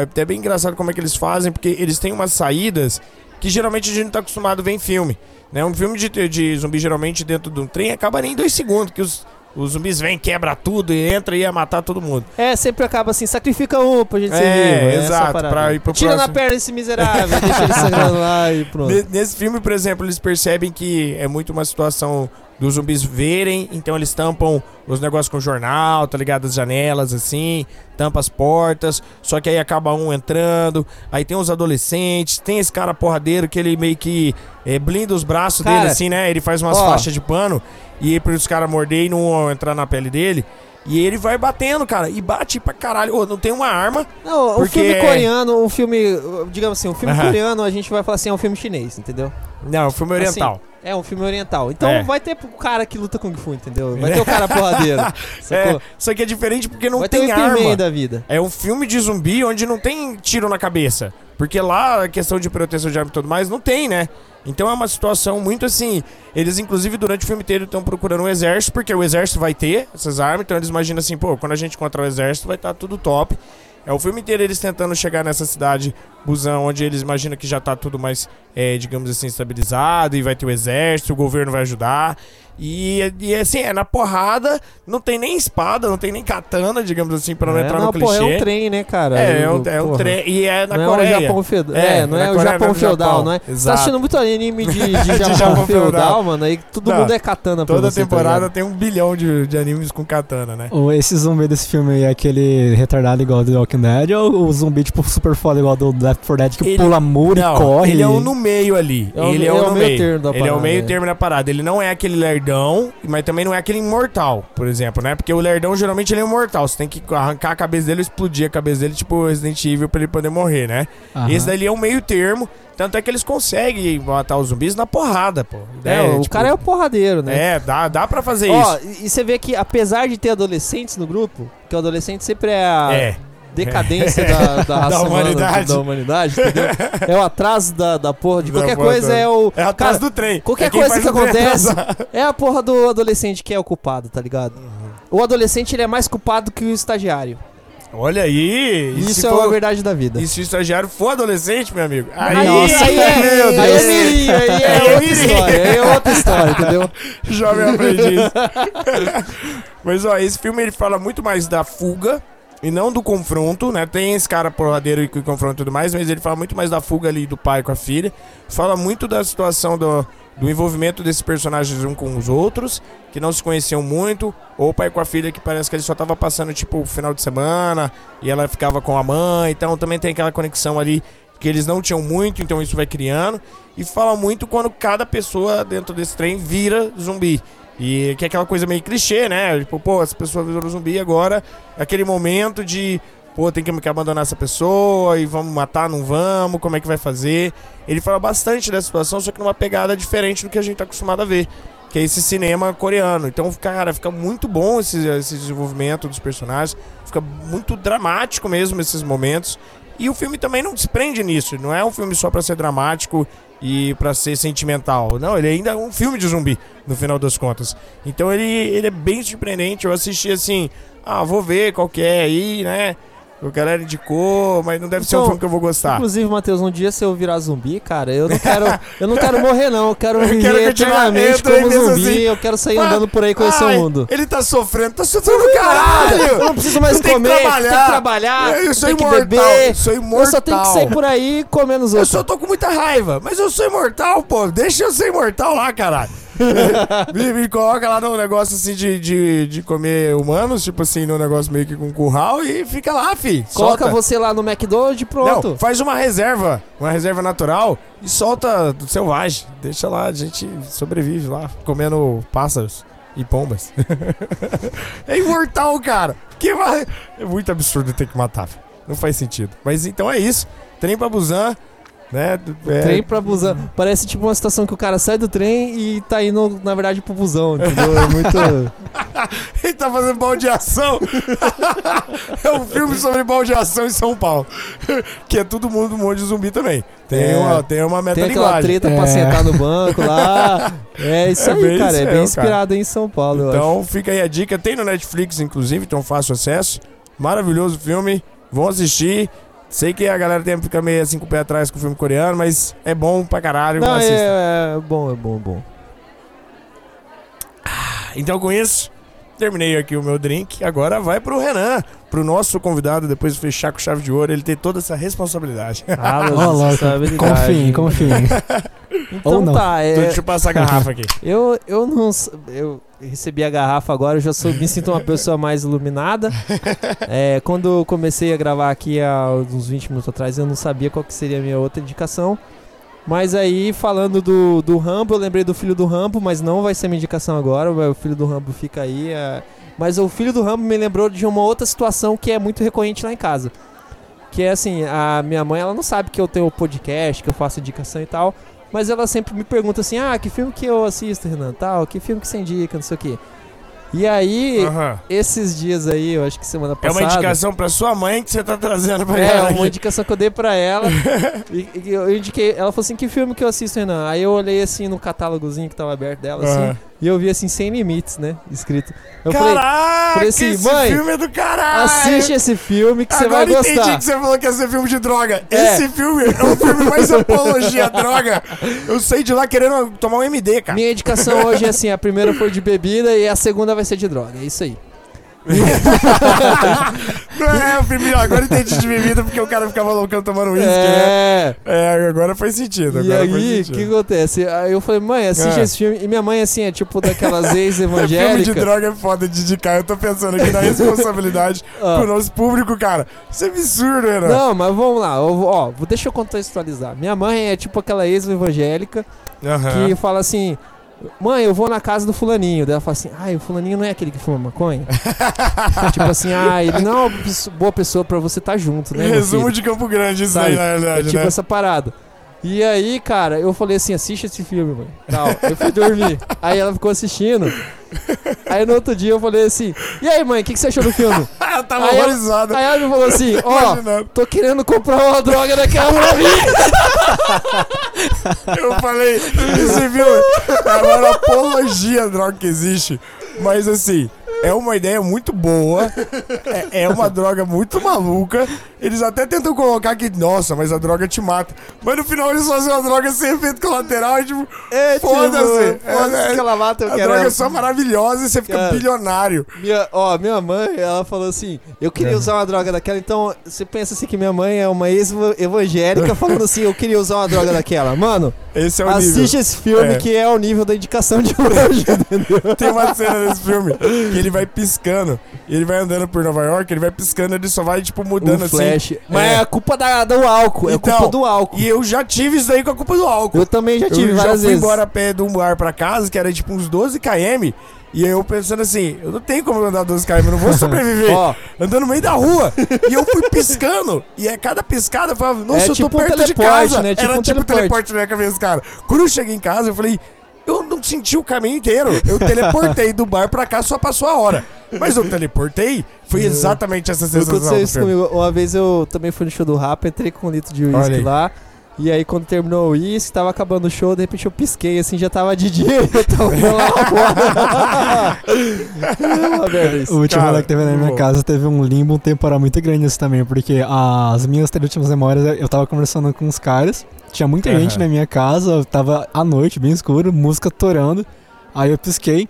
até bem engraçado como é que eles fazem, porque eles têm umas saídas que geralmente a gente não tá acostumado a ver em filme. Né? Um filme de, de zumbi, geralmente, dentro de um trem, acaba nem em dois segundos, que os, os zumbis vêm, quebra tudo e entra e ia matar todo mundo. É, sempre acaba assim, sacrifica um pra gente É, ser vivo. essa exato, pra ir pro Tira na próximo. perna esse miserável, deixa ele sangrando lá e pronto. Ne- Nesse filme, por exemplo, eles percebem que é muito uma situação dos zumbis verem, então eles tampam os negócios com jornal, tá ligado? As janelas assim, tampa as portas, só que aí acaba um entrando, aí tem os adolescentes, tem esse cara porradeiro que ele meio que eh, blinda os braços Cara, dele assim, né? Ele faz umas ó. faixas de pano e para os caras morder e não entrar na pele dele. E ele vai batendo, cara, e bate pra caralho. Ô, não tem uma arma. Não, um Porque- filme coreano, um filme, digamos assim, um filme Aham. coreano a gente vai falar assim, é um filme chinês, entendeu? Não, filme oriental. É um filme oriental. Então É. vai ter o cara que luta Kung Fu, entendeu? Vai ter o cara porradeiro. Sacou? É, só que é diferente porque não vai ter tem Ip arma. Da vida. É um filme de zumbi onde não tem tiro na cabeça. Porque lá a questão de proteção de arma e tudo mais não tem, né? Então é uma situação muito assim. Eles, inclusive, durante o filme inteiro estão procurando um exército, porque o exército vai ter essas armas. Então eles imaginam assim, pô, quando a gente encontrar o exército vai estar tudo top. É o filme inteiro eles tentando chegar nessa cidade Busan, onde eles imaginam que já tá tudo mais, é, digamos assim, estabilizado e vai ter o exército, o governo vai ajudar. E, e assim, é na porrada, não tem nem espada, não tem nem katana, digamos assim, pra não é, entrar não, no pô, clichê. é um trem, né, cara? É, é um, O- é um porra. trem. E é na não Coreia. é o Japão feudal. É, É, não é o Coreia, Japão feudal, Japão. não é? Tá Exato. assistindo muito anime de, de De Japão, Japão feudal, mano. Aí todo Não, mundo é katana pra Toda você, tá temporada ligado? tem um bilhão de, de animes com katana, né? O- Esse zumbi desse filme aí é aquele retardado igual do The Walking Dead ou o zumbi, tipo, super foda igual do Left 4 Dead que Ele- pula muro Não, e corre? ele é um no meio ali. É o- ele é, é um o no meio meio. termo da ele é o parada, meio é. termo da parada. Ele não é aquele lerdão, mas também não é aquele imortal, por exemplo, né? Porque o lerdão geralmente ele é imortal. Você tem que arrancar a cabeça dele, explodir a cabeça dele, tipo Resident Evil, pra ele poder morrer, né? Aham. Esse daí é um meio termo. Tanto é que eles conseguem matar os zumbis na porrada, pô. É, o tipo, cara é o porradeiro, né? É, dá, dá pra fazer Ó, isso. e e você vê que apesar de ter adolescentes no grupo, que o adolescente sempre é a É. decadência da, da raça humana, humanidade. da humanidade, entendeu? É o atraso da, da porra. De Da qualquer coisa é o. É atrás cara, do trem. qualquer É coisa que o acontece-. É a porra do adolescente que é o culpado, tá ligado? Uhum. O adolescente ele é mais culpado que o estagiário. Olha aí. Isso é for- a verdade da vida. E se o estagiário for adolescente, meu amigo? Aí, Nossa, aí é, meu aí é Deus. mirim, aí Aí é é outra mirim. história, aí é outra história, entendeu? Jovem aprendiz. Mas ó, esse filme ele fala muito mais da fuga e não do confronto, né? Tem esse cara porradeiro que confronta e tudo mais, mas ele fala muito mais da fuga ali do pai com a filha. Fala muito da situação do, do envolvimento desses personagens um com os outros, que não se conheciam muito, ou o pai com a filha que parece que ele só tava passando tipo o final de semana e ela ficava com a mãe, então também tem aquela conexão ali que eles não tinham muito, então isso vai criando. E fala muito quando cada pessoa dentro desse trem vira zumbi. E que é aquela coisa meio clichê, né? Tipo, pô, essa pessoa virou zumbi agora, aquele momento de, pô, tem que abandonar essa pessoa e vamos matar, não vamos, como é que vai fazer? Ele fala bastante dessa situação, só que numa pegada diferente do que a gente tá acostumado a ver. Que é esse cinema coreano. Então, cara, fica muito bom esse, esse desenvolvimento dos personagens. Fica muito dramático mesmo esses momentos. E o filme também não se prende nisso. Não é um filme só pra ser dramático e pra ser sentimental. Não, ele ainda é um filme de zumbi, no final das contas. Então ele, ele é bem surpreendente. Eu assisti assim, ah, vou ver qual que é aí, né? O galera indicou, mas não deve ser um Então, filme que eu vou gostar. Inclusive, Matheus, um dia se eu virar zumbi, cara, eu não quero, eu não quero morrer não, eu quero Eu viver quero eu eternamente também como zumbi, assim. eu quero sair andando por aí Ai, o mundo. Ele tá sofrendo, tá sofrendo do Eu caralho! não preciso mais Eu comer, tem que trabalhar, Eu sou tem que imortal, beber. sou Eu imortal. só tenho que sair por aí comendo os Eu outros. só tô com muita raiva, mas eu sou imortal, pô. Deixa eu ser imortal lá, caralho. me, me coloca lá num negócio assim de, de, de comer humanos, tipo assim, num negócio meio que com curral e fica lá, fi. Coloca solta. você lá no McDonald's e pronto. Não, faz uma reserva, uma reserva natural e solta do selvagem. Deixa lá, a gente sobrevive lá, comendo pássaros e pombas. é imortal, cara. Que vai... É muito absurdo ter que matar. velho. Não faz sentido. Mas então é isso. Trem pra Busan, né? É, Trem pra busão. Parece tipo uma situação que o cara sai do trem e tá indo, na verdade, pro busão, entendeu? É muito. Ele tá fazendo baldeação. é um filme sobre baldeação em São Paulo. que é todo mundo um monte de zumbi também. Tem É. uma, tem uma Tem aquela treta pra É. sentar no banco lá. É isso É aí, bem cara. isso É bem inspirado em São Paulo, eu acho. Então fica aí a dica. Tem no Netflix, inclusive, então fácil acesso. Maravilhoso filme. Vão assistir. Sei que a galera tem fica meio assim com o pé atrás com o filme coreano, mas é bom pra caralho. Não, assista. é, é bom, é bom, é bom. Então com isso, terminei aqui o meu drink. Agora vai pro Renan, pro nosso convidado, depois de fechar com chave de ouro, ele ter toda essa responsabilidade. Ah, louco. Confiem, confiem. Então Ou não. tá, é, deixa eu passar a garrafa aqui. eu, eu não. Eu recebi a garrafa agora, eu já sou, me sinto uma pessoa mais iluminada. É, quando eu comecei a gravar aqui há uns 20 minutos atrás, eu não sabia qual que seria a minha outra indicação. Mas aí, falando do, do Rambo, eu lembrei do filho do Rambo, mas não vai ser minha indicação agora. O filho do Rambo fica aí. é. Mas o filho do Rambo me lembrou de uma outra situação que é muito recorrente lá em casa. Que é assim, a minha mãe ela não sabe que eu tenho podcast, que eu faço indicação e tal. Mas ela sempre me pergunta assim, ah, que filme que eu assisto, Renan, tal, que filme que você indica, não sei o quê. E aí, Aham. esses dias aí, eu acho que semana É passada... uma indicação pra sua mãe que você tá trazendo pra É, ela. uma aqui. indicação que eu dei pra ela. e, e eu indiquei, ela falou assim, que filme que eu assisto, Renan? Aí eu olhei assim no catálogozinho que tava aberto dela, assim. Aham. E eu vi assim, sem limites, né? Escrito. Eu Caraca, falei assim, esse mãe, filme é do caralho! assiste esse filme que você vai Agora entendi gostar. que você falou que ia ser filme de droga. É. Esse filme é o filme mais apologia à droga. Eu saí de lá querendo tomar um MD, cara. Minha indicação hoje é assim: a primeira foi de bebida e a segunda vai ser de droga. É isso aí. Não é o filme, agora entendi de bebida porque o cara ficava loucão tomando uísque, né? É. É, agora faz sentido. E Agora faz aí, o que acontece? Aí eu falei, mãe, assiste É. esse filme. E minha mãe, assim, é tipo daquelas Filme de ex-evangélicas. droga é foda de indicar. Eu tô pensando aqui na responsabilidade Ah. pro nosso público, cara. Isso é absurdo, né? Não, mas vamos lá. eu ó, deixa eu contextualizar. Minha mãe é tipo aquela ex-evangélica que fala assim: Mãe, eu vou na casa do fulaninho. Daí ela fala assim: Ai, o fulaninho não é aquele que fuma maconha? tipo assim, ah, ele não é uma boa pessoa pra você estar junto, né? Resumo filho?" de Campo Grande, isso Sabe? aí, na É verdade, tipo né? essa parada. E aí, cara, eu falei assim, assiste esse filme, mãe. Tal. Eu fui dormir. aí ela ficou assistindo. Aí no outro dia eu falei assim, e aí, mãe, o que, que você achou do filme? Ah, tava Aí horrorizado. Aí ela me falou assim, ó, Imaginando. tô querendo comprar uma droga daquela pra mim. Eu falei, esse filme é uma apologia à droga que existe. Mas assim, é uma ideia muito boa. É, é uma droga muito maluca. Eles até tentam colocar que, nossa, mas a droga te mata. Mas no final eles fazem uma droga sem efeito colateral e tipo, É, Foda-se. Foda-se É, que ela mata, eu a quero droga é só maravilhosa e você fica Cara. bilionário. Minha, ó, minha mãe, ela falou assim: eu queria usar uma droga daquela. Então, você pensa assim que minha mãe é uma ex-evangélica falando assim: eu queria usar uma droga daquela. Mano, Esse é o assiste nível. esse filme É. que é o nível da indicação de hoje, entendeu? Tem uma cena nesse filme que ele vai piscando. Ele vai andando por Nova York, ele vai piscando, ele só vai, tipo, mudando Um assim. flash. Mas É. é a culpa da, do álcool, é a Então, culpa do álcool. E eu já tive isso daí com a culpa do álcool. Eu também já tive eu já várias fui vezes. embora a pé de um bar pra casa, que era tipo uns 12 km. E aí eu pensando assim, eu não tenho como andar 12 km, eu não vou sobreviver. Ó, andando no meio da rua. e eu fui piscando. E a cada piscada eu falava, nossa, É eu tô tipo um perto de teleporte, casa. né? Tipo Era um tipo teleporte. teleporte na minha cabeça, cara. Quando eu cheguei em casa, eu falei, eu não senti o caminho inteiro. Eu teleportei do bar pra cá, só passou a hora. Mas eu teleportei, foi exatamente essa sensação aconteceu isso comigo. Uma vez eu também fui no show do Rapa, entrei com um litro de uísque aí. E aí, quando terminou o uísque, tava acabando o show, de repente eu pisquei, assim, já tava de dia, eu tava lá fora. Isso. O último Cara, rolê que teve na minha bom. casa teve um limbo temporal muito grande isso também, porque as minhas três últimas memórias eu tava conversando com uns caras, tinha muita Aham. gente na minha casa, tava à noite, bem escuro, música torando, aí eu pisquei.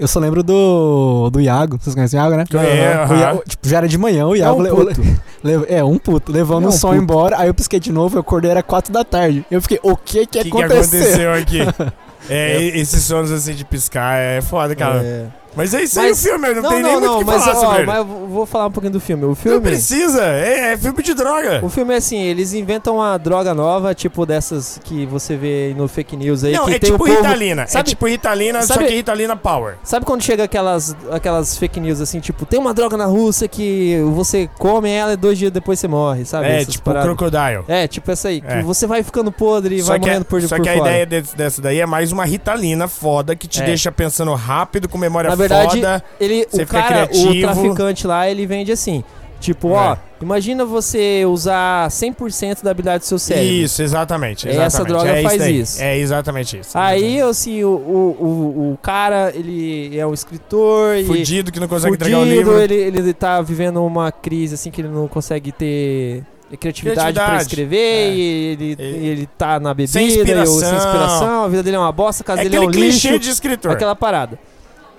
Eu só lembro do, do Iago, vocês conhecem o Iago, né? É, O. Iago- tipo, já era de manhã, o É Iago um le- puto. le- é, um puto, levando É um o som puto. embora, aí eu pisquei de novo, eu acordei, era quatro da tarde. Eu fiquei, o que que, O que, aconteceu? aconteceu aqui? É, esses sons assim de piscar é foda, cara. É. Mas é isso aí Mas- o filme, não, Não, tem não, nem não, muito o que mas, falar ó, sobre mas eu vou falar um pouquinho do filme. O Não filme, precisa, é, é filme de droga. o filme é assim, eles inventam uma droga nova, tipo dessas que você vê no fake news aí, Não, que é tem tipo o povo... Ritalina. Sabe- é tipo Ritalina, só sabe- que Ritalina Power. Sabe quando chega aquelas, aquelas fake news assim, tipo, tem uma droga na Rússia que você come ela e dois dias depois você morre, sabe? é, Essas tipo paradas. Crocodile. É, tipo essa aí, que É. você vai ficando podre e Só vai morrendo por, só por que a fora. ideia dessa daí é mais uma Ritalina foda que te É. deixa pensando rápido, com memória Na verdade, foda. ele, o cara, o traficante lá, ele vende assim, tipo, ó, É. imagina você usar 100% da habilidade do seu cérebro. Isso, exatamente. Essa exatamente. droga é faz daí. isso. É exatamente isso. Aí, assim, o, o, o, cara, ele é um escritor e... Fudido que não consegue entregar o fudido, livro. ele, ele tá vivendo uma crise, assim, que ele não consegue ter criatividade, pra Criatividade, escrever é. e ele, Ele- ele tá na bebida, Sem e eu- sem inspiração. inspiração, a vida dele é uma bosta, a casa É dele é um clichê lixo, de escritor. aquela parada.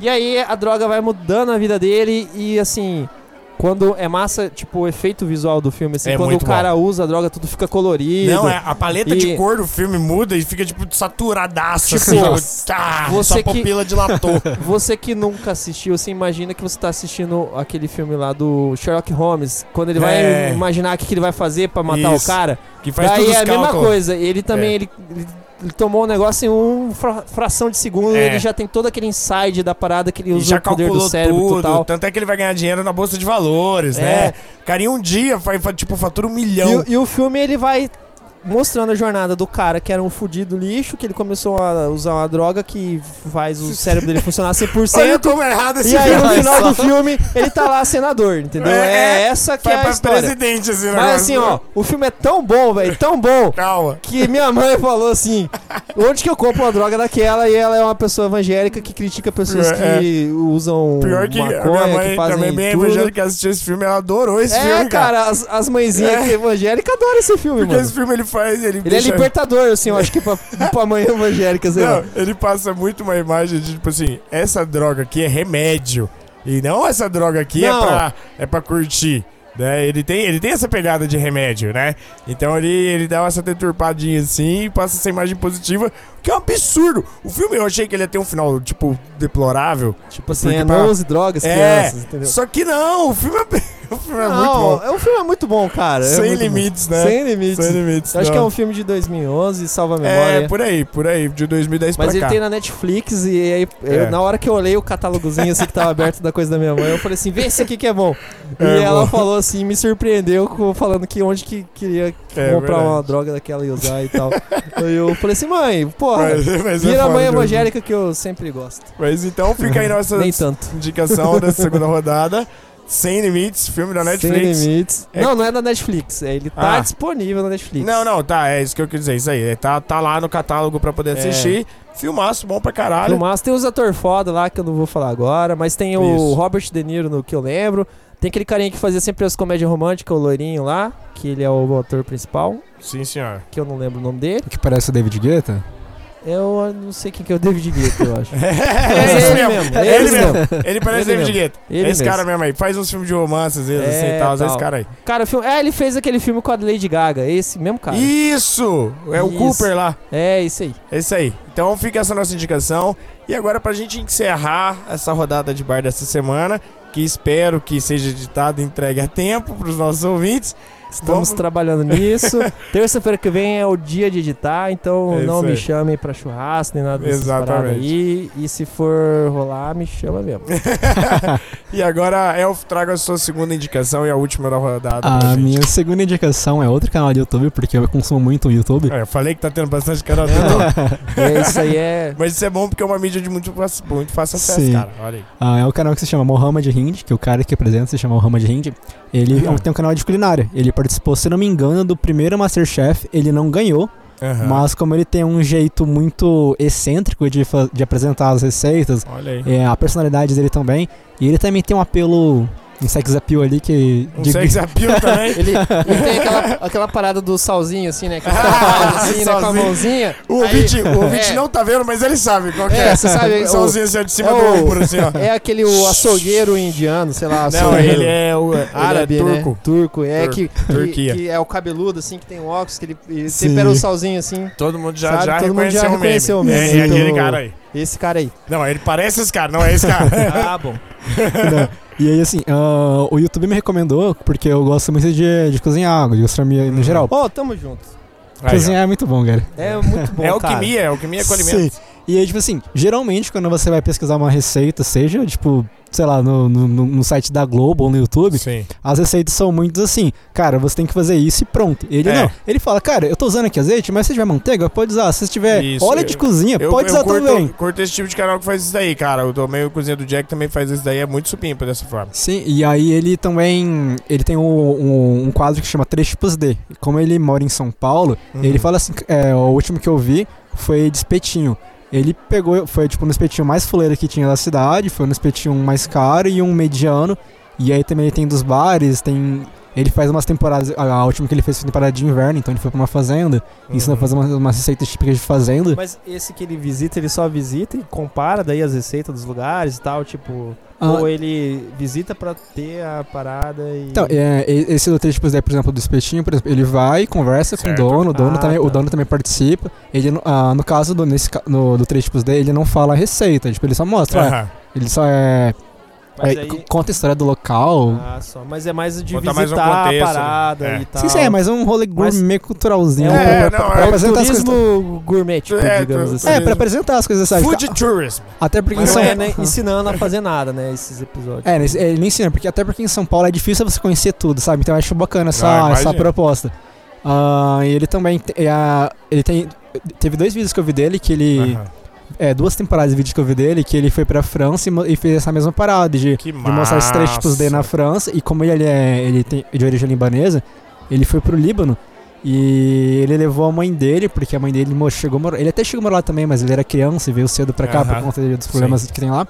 E aí a droga vai mudando a vida dele e, assim... Quando é massa, tipo, o efeito visual do filme, assim, É quando o cara usa a droga, tudo fica colorido. Não, é, a paleta E- de cor do filme muda e fica, tipo, saturadaço. Tipo, assim, tá, você sua que- pupila dilatou. Você que nunca assistiu, você imagina que você tá assistindo aquele filme lá do Sherlock Holmes, quando ele vai É. imaginar o que que ele vai fazer pra matar Isso. o cara. Que faz Daí é a mesma coisa. Ele também É. ele, ele- ele tomou o negócio em uma fra- fração de segundo, É. ele já tem todo aquele inside da parada que ele usa o poder do cérebro tudo. total. Tanto é que ele vai ganhar dinheiro na bolsa de valores, É. né? O cara, em um dia, faz, tipo, fatura um milhão. E, e o filme ele vai mostrando a jornada do cara que era um fudido lixo, que ele começou a usar uma droga que faz o cérebro dele funcionar 100%. Olha como é errado esse E aí, no final do filme, ele tá lá senador, entendeu? É, É, é. essa que é a pra história. presidente esse Mas assim, ó, o filme é tão bom, velho, tão bom, Calma. que minha mãe falou assim: onde que eu compro uma droga daquela? E ela é uma pessoa evangélica que critica pessoas Pior- que usam Pior que a maconha, minha mãe que fazem também bem tudo. evangélica assistiu esse filme, ela adorou esse É, filme, cara. cara, as, as mãezinhas É. evangélicas adoram esse filme, Porque mano. esse filme ele faz, ele, Ele deixa... é libertador, assim, eu acho que pra, pra mãe evangélica, sei lá. Não, ele passa muito uma imagem de, tipo assim, essa droga aqui é remédio. E não essa droga aqui é pra, é pra curtir. Né? Ele, tem, ele tem essa pegada de remédio, né? Então ele, ele dá essa deturpadinha assim e passa essa imagem positiva, que é um absurdo. O filme eu achei que ele ia ter um final, tipo, deplorável. Tipo assim, é pra- não use drogas, É, crianças, entendeu? Só que não, o filme é, o filme é não, muito bom. é- o filme é muito bom, cara. é Sem bom. limites, né? Sem limites. Sem limites. Eu acho que é um filme de 2011, salva a memória. É, por aí, por aí, de 2010 Mas pra ele cá. tem na Netflix e aí, eu- É. na hora que eu olhei o catálogozinho assim que tava aberto da coisa da minha mãe, eu falei assim, vê esse aqui que é bom. E É ela bom. falou assim, me surpreendeu falando que onde que queria É comprar verdade. uma droga daquela e usar e tal. Aí eu falei assim, mãe, porra, Mas, mas é vira a foda mãe evangélica que eu sempre gosto. Mas então fica aí nossa Nem tanto. indicação dessa segunda rodada. Sem Limites, filme da Netflix. Sem limites. É- Não, não é da Netflix. é- Ele tá Ah. disponível na Netflix. Não, não, tá, é isso que eu quis dizer, isso aí. é, Tá, tá lá no catálogo pra poder É. assistir. Filmaço, bom pra caralho. Filmaço. Tem os atores foda lá que eu não vou falar agora, mas tem o Isso. Robert De Niro no que eu lembro. Tem aquele carinha que fazia sempre as comédias românticas, o loirinho lá, que ele é o ator principal, Sim, senhor. que eu não lembro o nome dele. Que parece o David Guetta. Eu não sei quem que é o David Guetta, eu acho. É, Mas esse ele mesmo. É ele ele mesmo. mesmo. Ele parece Ele David mesmo. Guetta. Ele Esse mesmo. cara mesmo aí. Faz uns filmes de romance, às vezes, É, assim e tal. tal. Esse cara aí. Cara, o filme, é, ele fez aquele filme com a Lady Gaga, esse mesmo cara. Isso! É o Isso. Cooper lá. É, isso aí. É isso aí. Então fica essa nossa indicação. E agora, pra gente encerrar essa rodada de bar dessa semana, que espero que seja editado e entregue a tempo pros nossos ouvintes. Estamos Vamos- trabalhando nisso. Terça-feira que vem é o dia de editar, então É não me aí. chamem pra churrasco nem nada dessas Exatamente. aí. E se for rolar, me chama mesmo. E agora, Elf, traga a sua segunda indicação e a última da rodada. A gente. minha segunda indicação é outro canal de YouTube, porque eu consumo muito o YouTube. É, eu falei que tá tendo bastante canal do Não. YouTube. É, isso aí é. Mas isso é bom porque é uma mídia de muito, fácil- muito fácil acesso, Sim. cara. Olha aí. Ah, é o canal que se chama Mohamed Hind, que o cara que apresenta se chama Mohamed Hind. Ele Uhum. tem um canal de culinária. Ele participou, se não me engano, do primeiro Masterchef. Ele não ganhou, Aham. mas como ele tem um jeito muito excêntrico de, de apresentar as receitas, é, a personalidade dele também, e ele também tem um apelo, um sex appeal ali que... Um de- sex appeal também. Ele, ele tem aquela, aquela parada do salzinho, assim, né? Que ele Ah, faz assim, né, com a salzinho. mãozinha. O Aí- ouvinte, o ouvinte é. não tá vendo, mas ele sabe qual que é. É, você sabe, O o- solzinho assim, ó, de cima é do o- ombro, assim, ó. É aquele o açougueiro indiano, sei lá, Não, açougueiro ele é o ele árabe, é né? turco. Turco, é Tur- que, que, Turquia. que é o cabeludo, assim, que tem um óculos, que ele, ele tempera o salzinho, assim. Todo mundo já, Sabe, já todo mundo reconheceu já o reconheceu o meme. É, é aquele cara aí. Esse cara aí. Não, ele parece esse cara, não é esse cara. Ah, bom. E aí, assim, ah, o YouTube me recomendou, porque eu gosto muito de, de cozinhar, de gastronomia no geral. Ô, tamo junto. Ó. Cozinhar é muito bom, cara. É muito bom, é alquimia, é alquimia com alimentos. Sim. E aí, tipo assim, geralmente quando você vai pesquisar uma receita, seja, tipo, sei lá, no, no, no- site da Globo ou no YouTube, Sim. as receitas são muito assim, cara, você tem que fazer isso e pronto. Ele É. não, ele fala, cara, eu tô usando aqui azeite, mas se tiver manteiga, pode usar. Se tiver Isso, óleo eu- de cozinha, Eu, pode eu usar curto, também. curto esse tipo de canal que faz isso daí, cara. O Tomei o Cozinha do Jack também faz isso daí, é muito supimpa dessa forma. Sim, e aí ele também, ele tem um, um, um quadro que chama Três Tipos D. Como ele mora em São Paulo, Uhum. ele fala assim, é, o último que eu vi foi de espetinho. Ele pegou, foi tipo no espetinho mais fuleiro que tinha da cidade, foi no espetinho mais caro e um mediano. E aí também tem dos bares, tem. Ele faz umas temporadas. A, última que ele fez foi temporada de inverno, então ele foi pra uma fazenda. Uhum. Ensina a fazer umas, umas receitas típicas de fazenda. Mas esse que ele visita, ele só visita e compara daí as receitas dos lugares e tal, tipo... Ah. Ou ele visita pra ter a parada e... Então, é, esse do três tipos D, por exemplo, do espetinho, por exemplo, ele vai, conversa com o Certo. dono, o dono, Ah, também, o tá. dono também participa. Ele, não- ah, no caso do, nesse, no, do três tipos D, ele não fala a receita, tipo, ele só mostra, ah, ele só é, Mas é, aí- conta a história do local. Ah, só. Mas é mais de Botar visitar mais um contexto, a parada né? É. e tal. Sim, sim, é, mas é um rolê Mas- gourmet culturalzinho É, pra, é, pra- não, pra é apresentar as coisas. turismo gourmet, tipo, É, digamos assim. É, pra apresentar as coisas, sabe? Food tourism. Até porque Mas em não São é né, ensinando a fazer nada, né, esses episódios. É, ele nem ensina, porque até porque em São Paulo é difícil você conhecer tudo, sabe? Então eu acho bacana Ah, essa, imagina. essa proposta. Ah, e ele também te- é, a- ele tem teve dois vídeos que eu vi dele que ele Aham. É duas temporadas de vídeos que eu vi dele que ele foi pra França e, e fez essa mesma parada de, de mostrar esses três tipos dele na. França. E como ele é ele tem de origem libanesa ele foi pro Líbano. E ele levou a mãe dele porque a mãe dele chegou ele até chegou a morar lá também mas ele era criança e veio cedo pra cá por conta dos problemas que tem lá.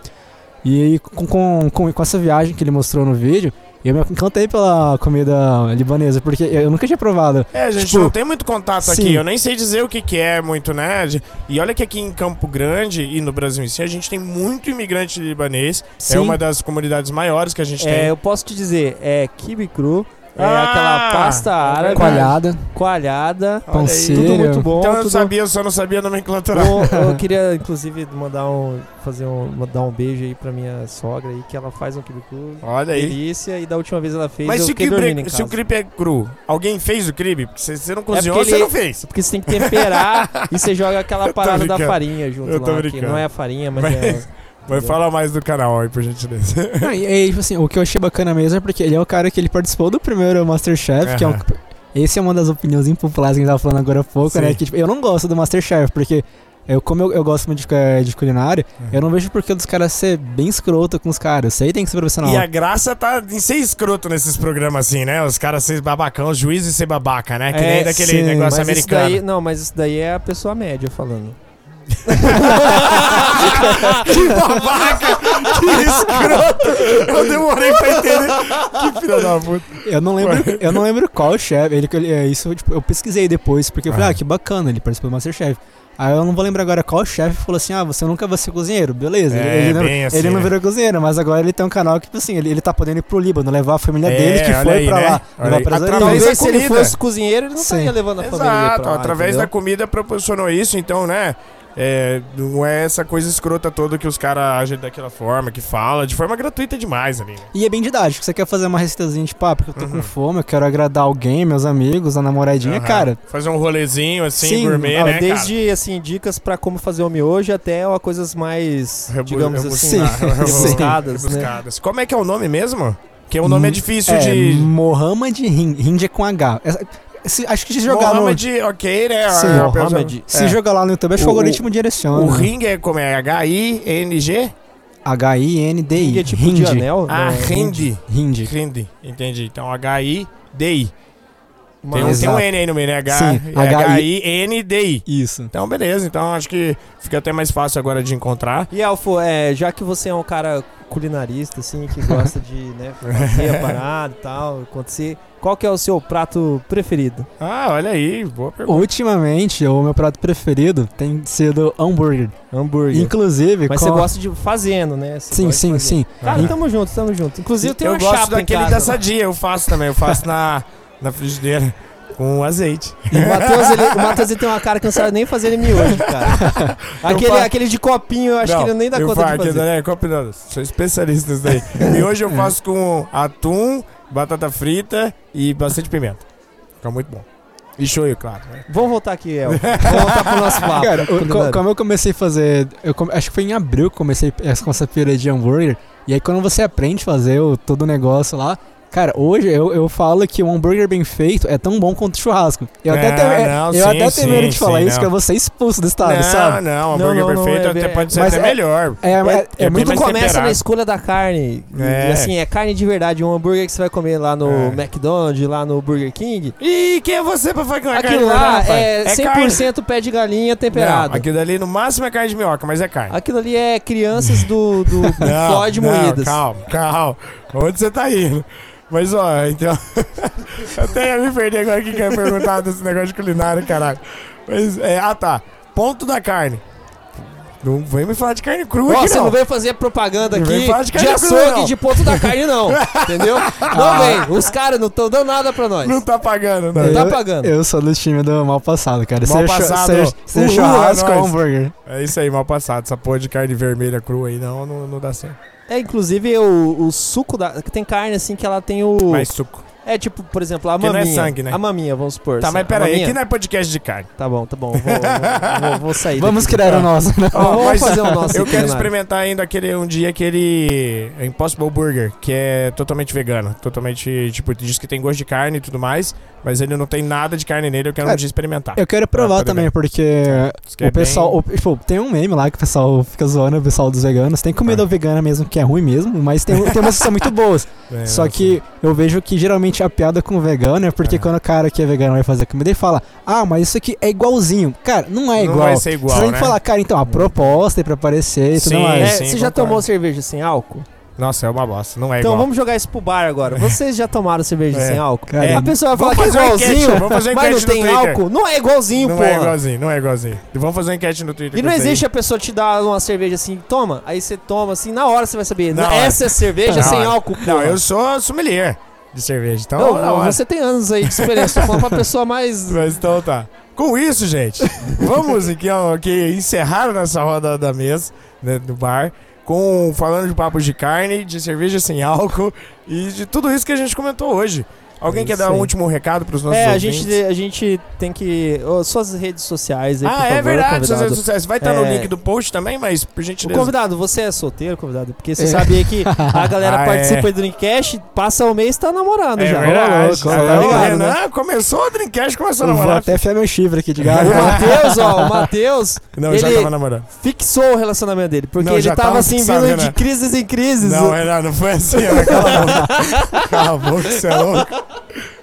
E com, com, com, com essa viagem que ele mostrou no vídeo eu me encantei pela comida libanesa porque eu nunca tinha provado É, a gente Tipo, não tem muito contato sim. aqui. Eu nem sei dizer o que, que é muito, né? E olha que aqui em Campo Grande e no Brasil em si, a gente tem muito imigrante libanês. Sim. É uma das comunidades maiores que a gente É, tem. eu posso te dizer, é kibe cru, é Ah, aquela pasta árabe, coalhada coalhada, panceiro tudo muito bom. Então eu tudo... sabia, eu só não sabia a nomenclatura. Eu, eu queria, inclusive, mandar um, fazer um, mandar um beijo aí pra minha sogra aí, que ela faz um kibe cru. Olha aí. Delícia, e da última vez ela fez, Mas eu se o, casa. se o é cru, alguém fez o cripe? Porque se você não cozinhou, porque você ele- não fez. Porque você tem que temperar e você joga aquela parada da farinha junto Eu tô lá, que não é a farinha, mas, Mas- é... Vai entendeu? falar mais do canal aí, por gentileza. Não, e aí, tipo assim, o que eu achei bacana mesmo é porque ele é o cara que ele participou do primeiro Masterchef, que é um, esse é uma das opiniões impopulares que a gente tava falando agora há pouco, Sim. né? Que tipo, eu não gosto do Masterchef, porque eu, como eu, eu gosto muito de, de culinária, Uhum. eu não vejo por que dos caras ser bem escroto com os caras. Eu sei tem que ser profissional. E a graça tá em ser escroto nesses programas assim, né? Os caras ser babacão, os juízes ser babaca, né? Que É, nem daquele sim, negócio isso americano. daí, não, mas isso daí é a pessoa média falando. Que babaca! Que escroto! Eu demorei pra entender. Que filha da puta. Eu não lembro, eu não lembro qual chefe. Ele, ele- é, isso, tipo, eu pesquisei depois, porque eu falei, Ah. ah, que bacana, ele participou do Masterchef. Aí eu não vou lembrar agora qual chefe falou assim: ah, você nunca vai ser cozinheiro. Beleza. É, ele, não, assim, ele não né? virou cozinheiro, mas agora ele tem um canal que, tipo assim, ele, ele tá podendo ir pro Líbano, levar a família É, dele que foi aí, pra né? lá. Olha Levar pra Através da se ele comida. fosse cozinheiro, ele não Sim. estaria levando a família dele Exato, pra lá, através entendeu? da comida proporcionou isso, então, né? É, não é essa coisa escrota toda que os caras agem daquela forma, que fala, de forma gratuita demais ali, né? E é bem didático. Você quer fazer uma receitazinha, tipo, ah, porque eu tô Uhum. com fome, eu quero agradar alguém, meus amigos, a namoradinha, Aham. cara. Fazer um rolezinho assim, Sim, gourmet, Ah, né, desde assim dicas pra como fazer o miojo até a coisas mais, Rebu- digamos assim, Sim, rebuscadas, né? Rebuscadas. Como é que é o nome mesmo? Que o nome é Hum, difícil É, de... Mohamed Hind. Hind é com H. Se- acho que se jogar no. Mohamed, ok, né? Sim, A- a Mohamed. Se jogar lá no YouTube, acho que o algoritmo direciona. O ring é como é? H-I-N-G? H-I-N-D-I. Ring é tipo de anel. Ah, não, é Hind. Hind. Hind, entendi. Então H-I-D-I. Tem, um- tem um. N aí no meio, né? H- Sim, é H-I-N-D-I. Isso. Então, beleza. Então, acho que fica até mais fácil agora de encontrar. E Alfo, é, já que você é um cara culinarista, assim, que gosta de né, fazer a parada e tal, acontecer, qual que é o seu prato preferido? Ah, olha aí. Boa pergunta. Ultimamente, o meu prato preferido tem sido hambúrguer. Hambúrguer. Inclusive, Mas com... você gosta de fazendo, né? Você Sim, sim, sim. Cara, Aham. tamo junto, tamo junto. Inclusive, eu tenho eu uma gosto daquele casa, da sadia. Eu faço também. Eu faço na, na frigideira com azeite. E o Matheus, ele, o Matheus ele tem uma cara que não sabe nem fazer ele miojo, cara. Aquele, faço- aquele de copinho, eu acho que ele nem dá eu conta faço, de fazer. aquilo, né, copo- não, sou especialista nisso daí. e hoje eu faço com atum, batata frita e bastante pimenta. Fica muito bom. E shoyu, claro. né? Vamos voltar aqui, El. Vamos voltar pro nosso papo. Cara, o- co- como eu comecei a fazer. Eu come- acho que foi em abril que eu comecei essa- com essa pira de hambúrguer. E aí, quando você aprende a fazer o, todo o negócio lá. Cara, hoje eu, eu falo que um hambúrguer bem feito é tão bom quanto churrasco. Eu até É, tenho, não, eu sim, até tenho medo de falar sim, isso, não. que eu vou ser expulso do estado, não, sabe? não, Não, hambúrguer não, não, perfeito é até pode ser até é- melhor. É, é, é, é muito Tudo mais começa temperado. na escolha da carne. E, É. assim, é carne de verdade. Um hambúrguer que você vai comer lá no É. McDonald's, lá no Burger King. E quem é você pra falar que não é carne Aquilo de lá é rapaz? 100% pé de galinha temperado. Não, aquilo ali no máximo é carne de minhoca, mas é carne. Aquilo ali é crianças do, do Floyd não, moídas. calma, calma. Onde você tá indo? Mas, ó, então... até ia me perder agora que quer perguntar desse negócio de culinária, caralho. Mas, é, ah, tá. Ponto da carne. Não vem me falar de carne crua Ó, aqui, você não. não veio fazer propaganda Não aqui vem falar de de, carne crua, açougue não. de ponto da carne, não. Entendeu? Não vem. Os caras não estão dando nada pra nós. Não tá pagando, não. Não tá pagando. Eu sou do time do mal passado, cara. Mal Ser chu- passado, uhul, churrasco é ou nóis. hambúrguer. É isso aí, mal passado. Essa porra de carne vermelha crua aí, não, não, não dá certo. É, inclusive, o, o suco da. Tem carne assim que ela tem o. Mais suco. É tipo, por exemplo, a Que não é maminha. sangue, né? A maminha, vamos supor. Tá, mas pera aí, maminha. aqui não é podcast de carne. Tá bom, tá bom. Vou, vou, vou- vou sair. Vamos daqui. criar o nosso, né? Ó, Vamos fazer o nosso Eu quero Leonardo. experimentar ainda aquele, um dia aquele Impossible Burger, que é totalmente vegano. Totalmente, tipo, diz que tem gosto de carne e tudo mais, mas ele não tem nada de carne nele, eu quero um Cara, dia experimentar. Eu quero provar poder também, ver. porque é o pessoal. bem- o- tipo, tem um meme lá que o pessoal fica zoando, o pessoal dos veganos. Tem comida Ah. vegana mesmo que é ruim mesmo, mas tem, tem umas que são muito boas. É, Só que eu vejo que geralmente a piada com o vegano é porque É. quando o cara que é vegano vai fazer comida, ele fala: Ah, mas isso aqui é igualzinho. Cara, não é Não igual. vai ser igual, Você tem né? que falar, cara, então, a proposta é pra aparecer e tudo Sim, mais. É, sim, você já concordo. tomou cerveja sem álcool? Nossa, é uma bosta. Não é então igual. vamos jogar isso pro bar agora. Vocês já tomaram cerveja É. sem álcool? Cara, a pessoa vai Vamos falar que é enquete, igualzinho, uma mas não enquete tem álcool. Não é igualzinho, Não pô. é igualzinho, não é igualzinho. Vamos fazer uma enquete no Twitter. E não isso aí. existe a pessoa te dar uma cerveja assim, toma. Aí você toma assim, na hora você vai saber. Na hora. Essa é cerveja Na sem hora. álcool, pô. Não, eu sou sommelier de cerveja, então... Não, hora. você tem anos aí de experiência. Tô falando pra pessoa mais. Mas então tá. Com isso, gente, vamos aqui, ó, aqui encerrar nessa roda da mesa, né, do bar, com falando de papos de carne, de cerveja sem álcool e de tudo isso que a gente comentou hoje. Alguém É quer dar um último recado pros nossos É, a ouvintes? gente, a gente tem que. ô, suas redes sociais aí, Ah, favor, é verdade, suas convidado. redes sociais. Vai estar no É. link do post também, mas por O gentileza. convidado, você é solteiro, convidado? Porque você É. sabia que a galera Ah, participa é. do Dreamcast, passa o mês e tá namorando É já. verdade. Ô, louco, Ah, tá tá ligado, ligado, né? né? Começou o Dreamcast, começou a Eu vou namorar. até fiar meu chifre aqui de O galho. Matheus, ó, o Matheus Não, já tava namorando. fixou o relacionamento dele. Porque Não, ele tava assim, vindo de crises em crises. Não, Renan, não foi assim, ó. Cala a boca. Cala a boca, você é louco.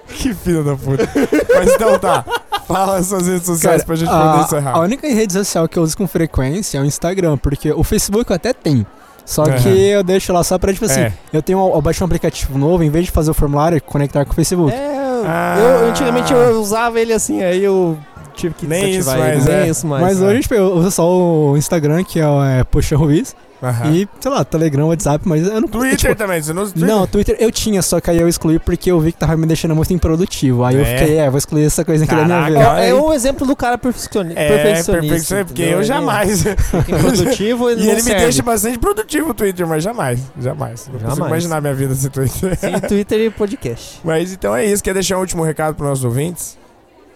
Que filho da puta. Mas então tá. Fala as suas redes sociais Cara, pra gente a, poder encerrar. a única rede social que eu uso com frequência é o Instagram, porque o Facebook eu até tenho. Só Aham. que eu deixo lá só pra, tipo assim, É. eu tenho eu baixei um aplicativo novo, em vez de fazer o formulário e conectar com o Facebook. É, Ah. eu antigamente eu usava ele assim, aí eu tive que Nem desativar isso ele. Nem é. isso mais. Mas é. hoje, tipo, eu uso só o Instagram, que é o é, Poxa Ruiz, Aham. e, sei lá, Telegram, WhatsApp, mas eu não... Twitter tipo, também, você não usa Twitter? Não, Twitter eu tinha, só que aí eu excluí porque eu vi que tava me deixando muito improdutivo. Aí eu É? fiquei, é, vou excluir essa coisa aqui da minha vida. É, é um exemplo do cara perfeccioni É, perfeccionista. perfeccionista, porque entendeu? eu Ele jamais. improdutivo e E não ele me serve. deixa bastante produtivo o Twitter, mas jamais. Jamais. Não consigo Jamais. imaginar minha vida sem Twitter. Sem Twitter e podcast. Mas então é isso. Quer deixar um último recado pros nossos ouvintes?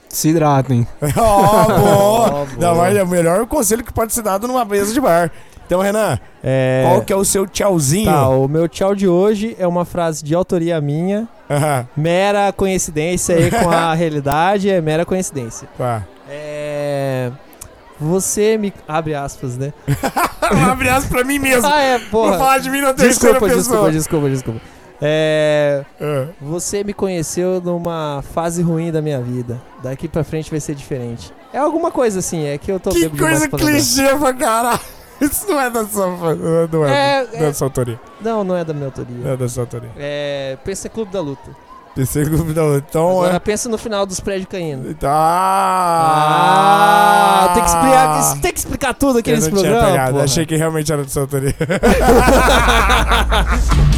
Se hidratem. Ó, boa! Ó, Não, boa. mas é o melhor conselho que pode ser dado numa mesa de bar. Então, Renan, É, qual que é o seu tchauzinho? Tá, o meu tchau de hoje é uma frase de autoria minha. Aham, Mera coincidência aí com a realidade, é mera coincidência. tá. É. Você me. Abre aspas, né? Abre aspas pra mim mesmo. Ah, é, Vou porra. falar de mim na terceira Desculpa, pessoa. desculpa, desculpa, desculpa. É. Ah, Você me conheceu numa fase ruim da minha vida. Daqui pra frente vai ser diferente. É alguma coisa assim, é que eu tô Que coisa clichê pra caralho. Isso não é da sua, não é, É, da é- sua autoria. Não, não é da minha Não autoria. é da sua autoria. É. Pensa em Clube da Luta. PC Clube da Luta. Então, Agora é... pensa no final dos prédios caindo. Ah, Ah, tem que explicar, tem que explicar tudo aqui Eu nesse não tinha programa. pegado, porra. achei que realmente era da sua autoria.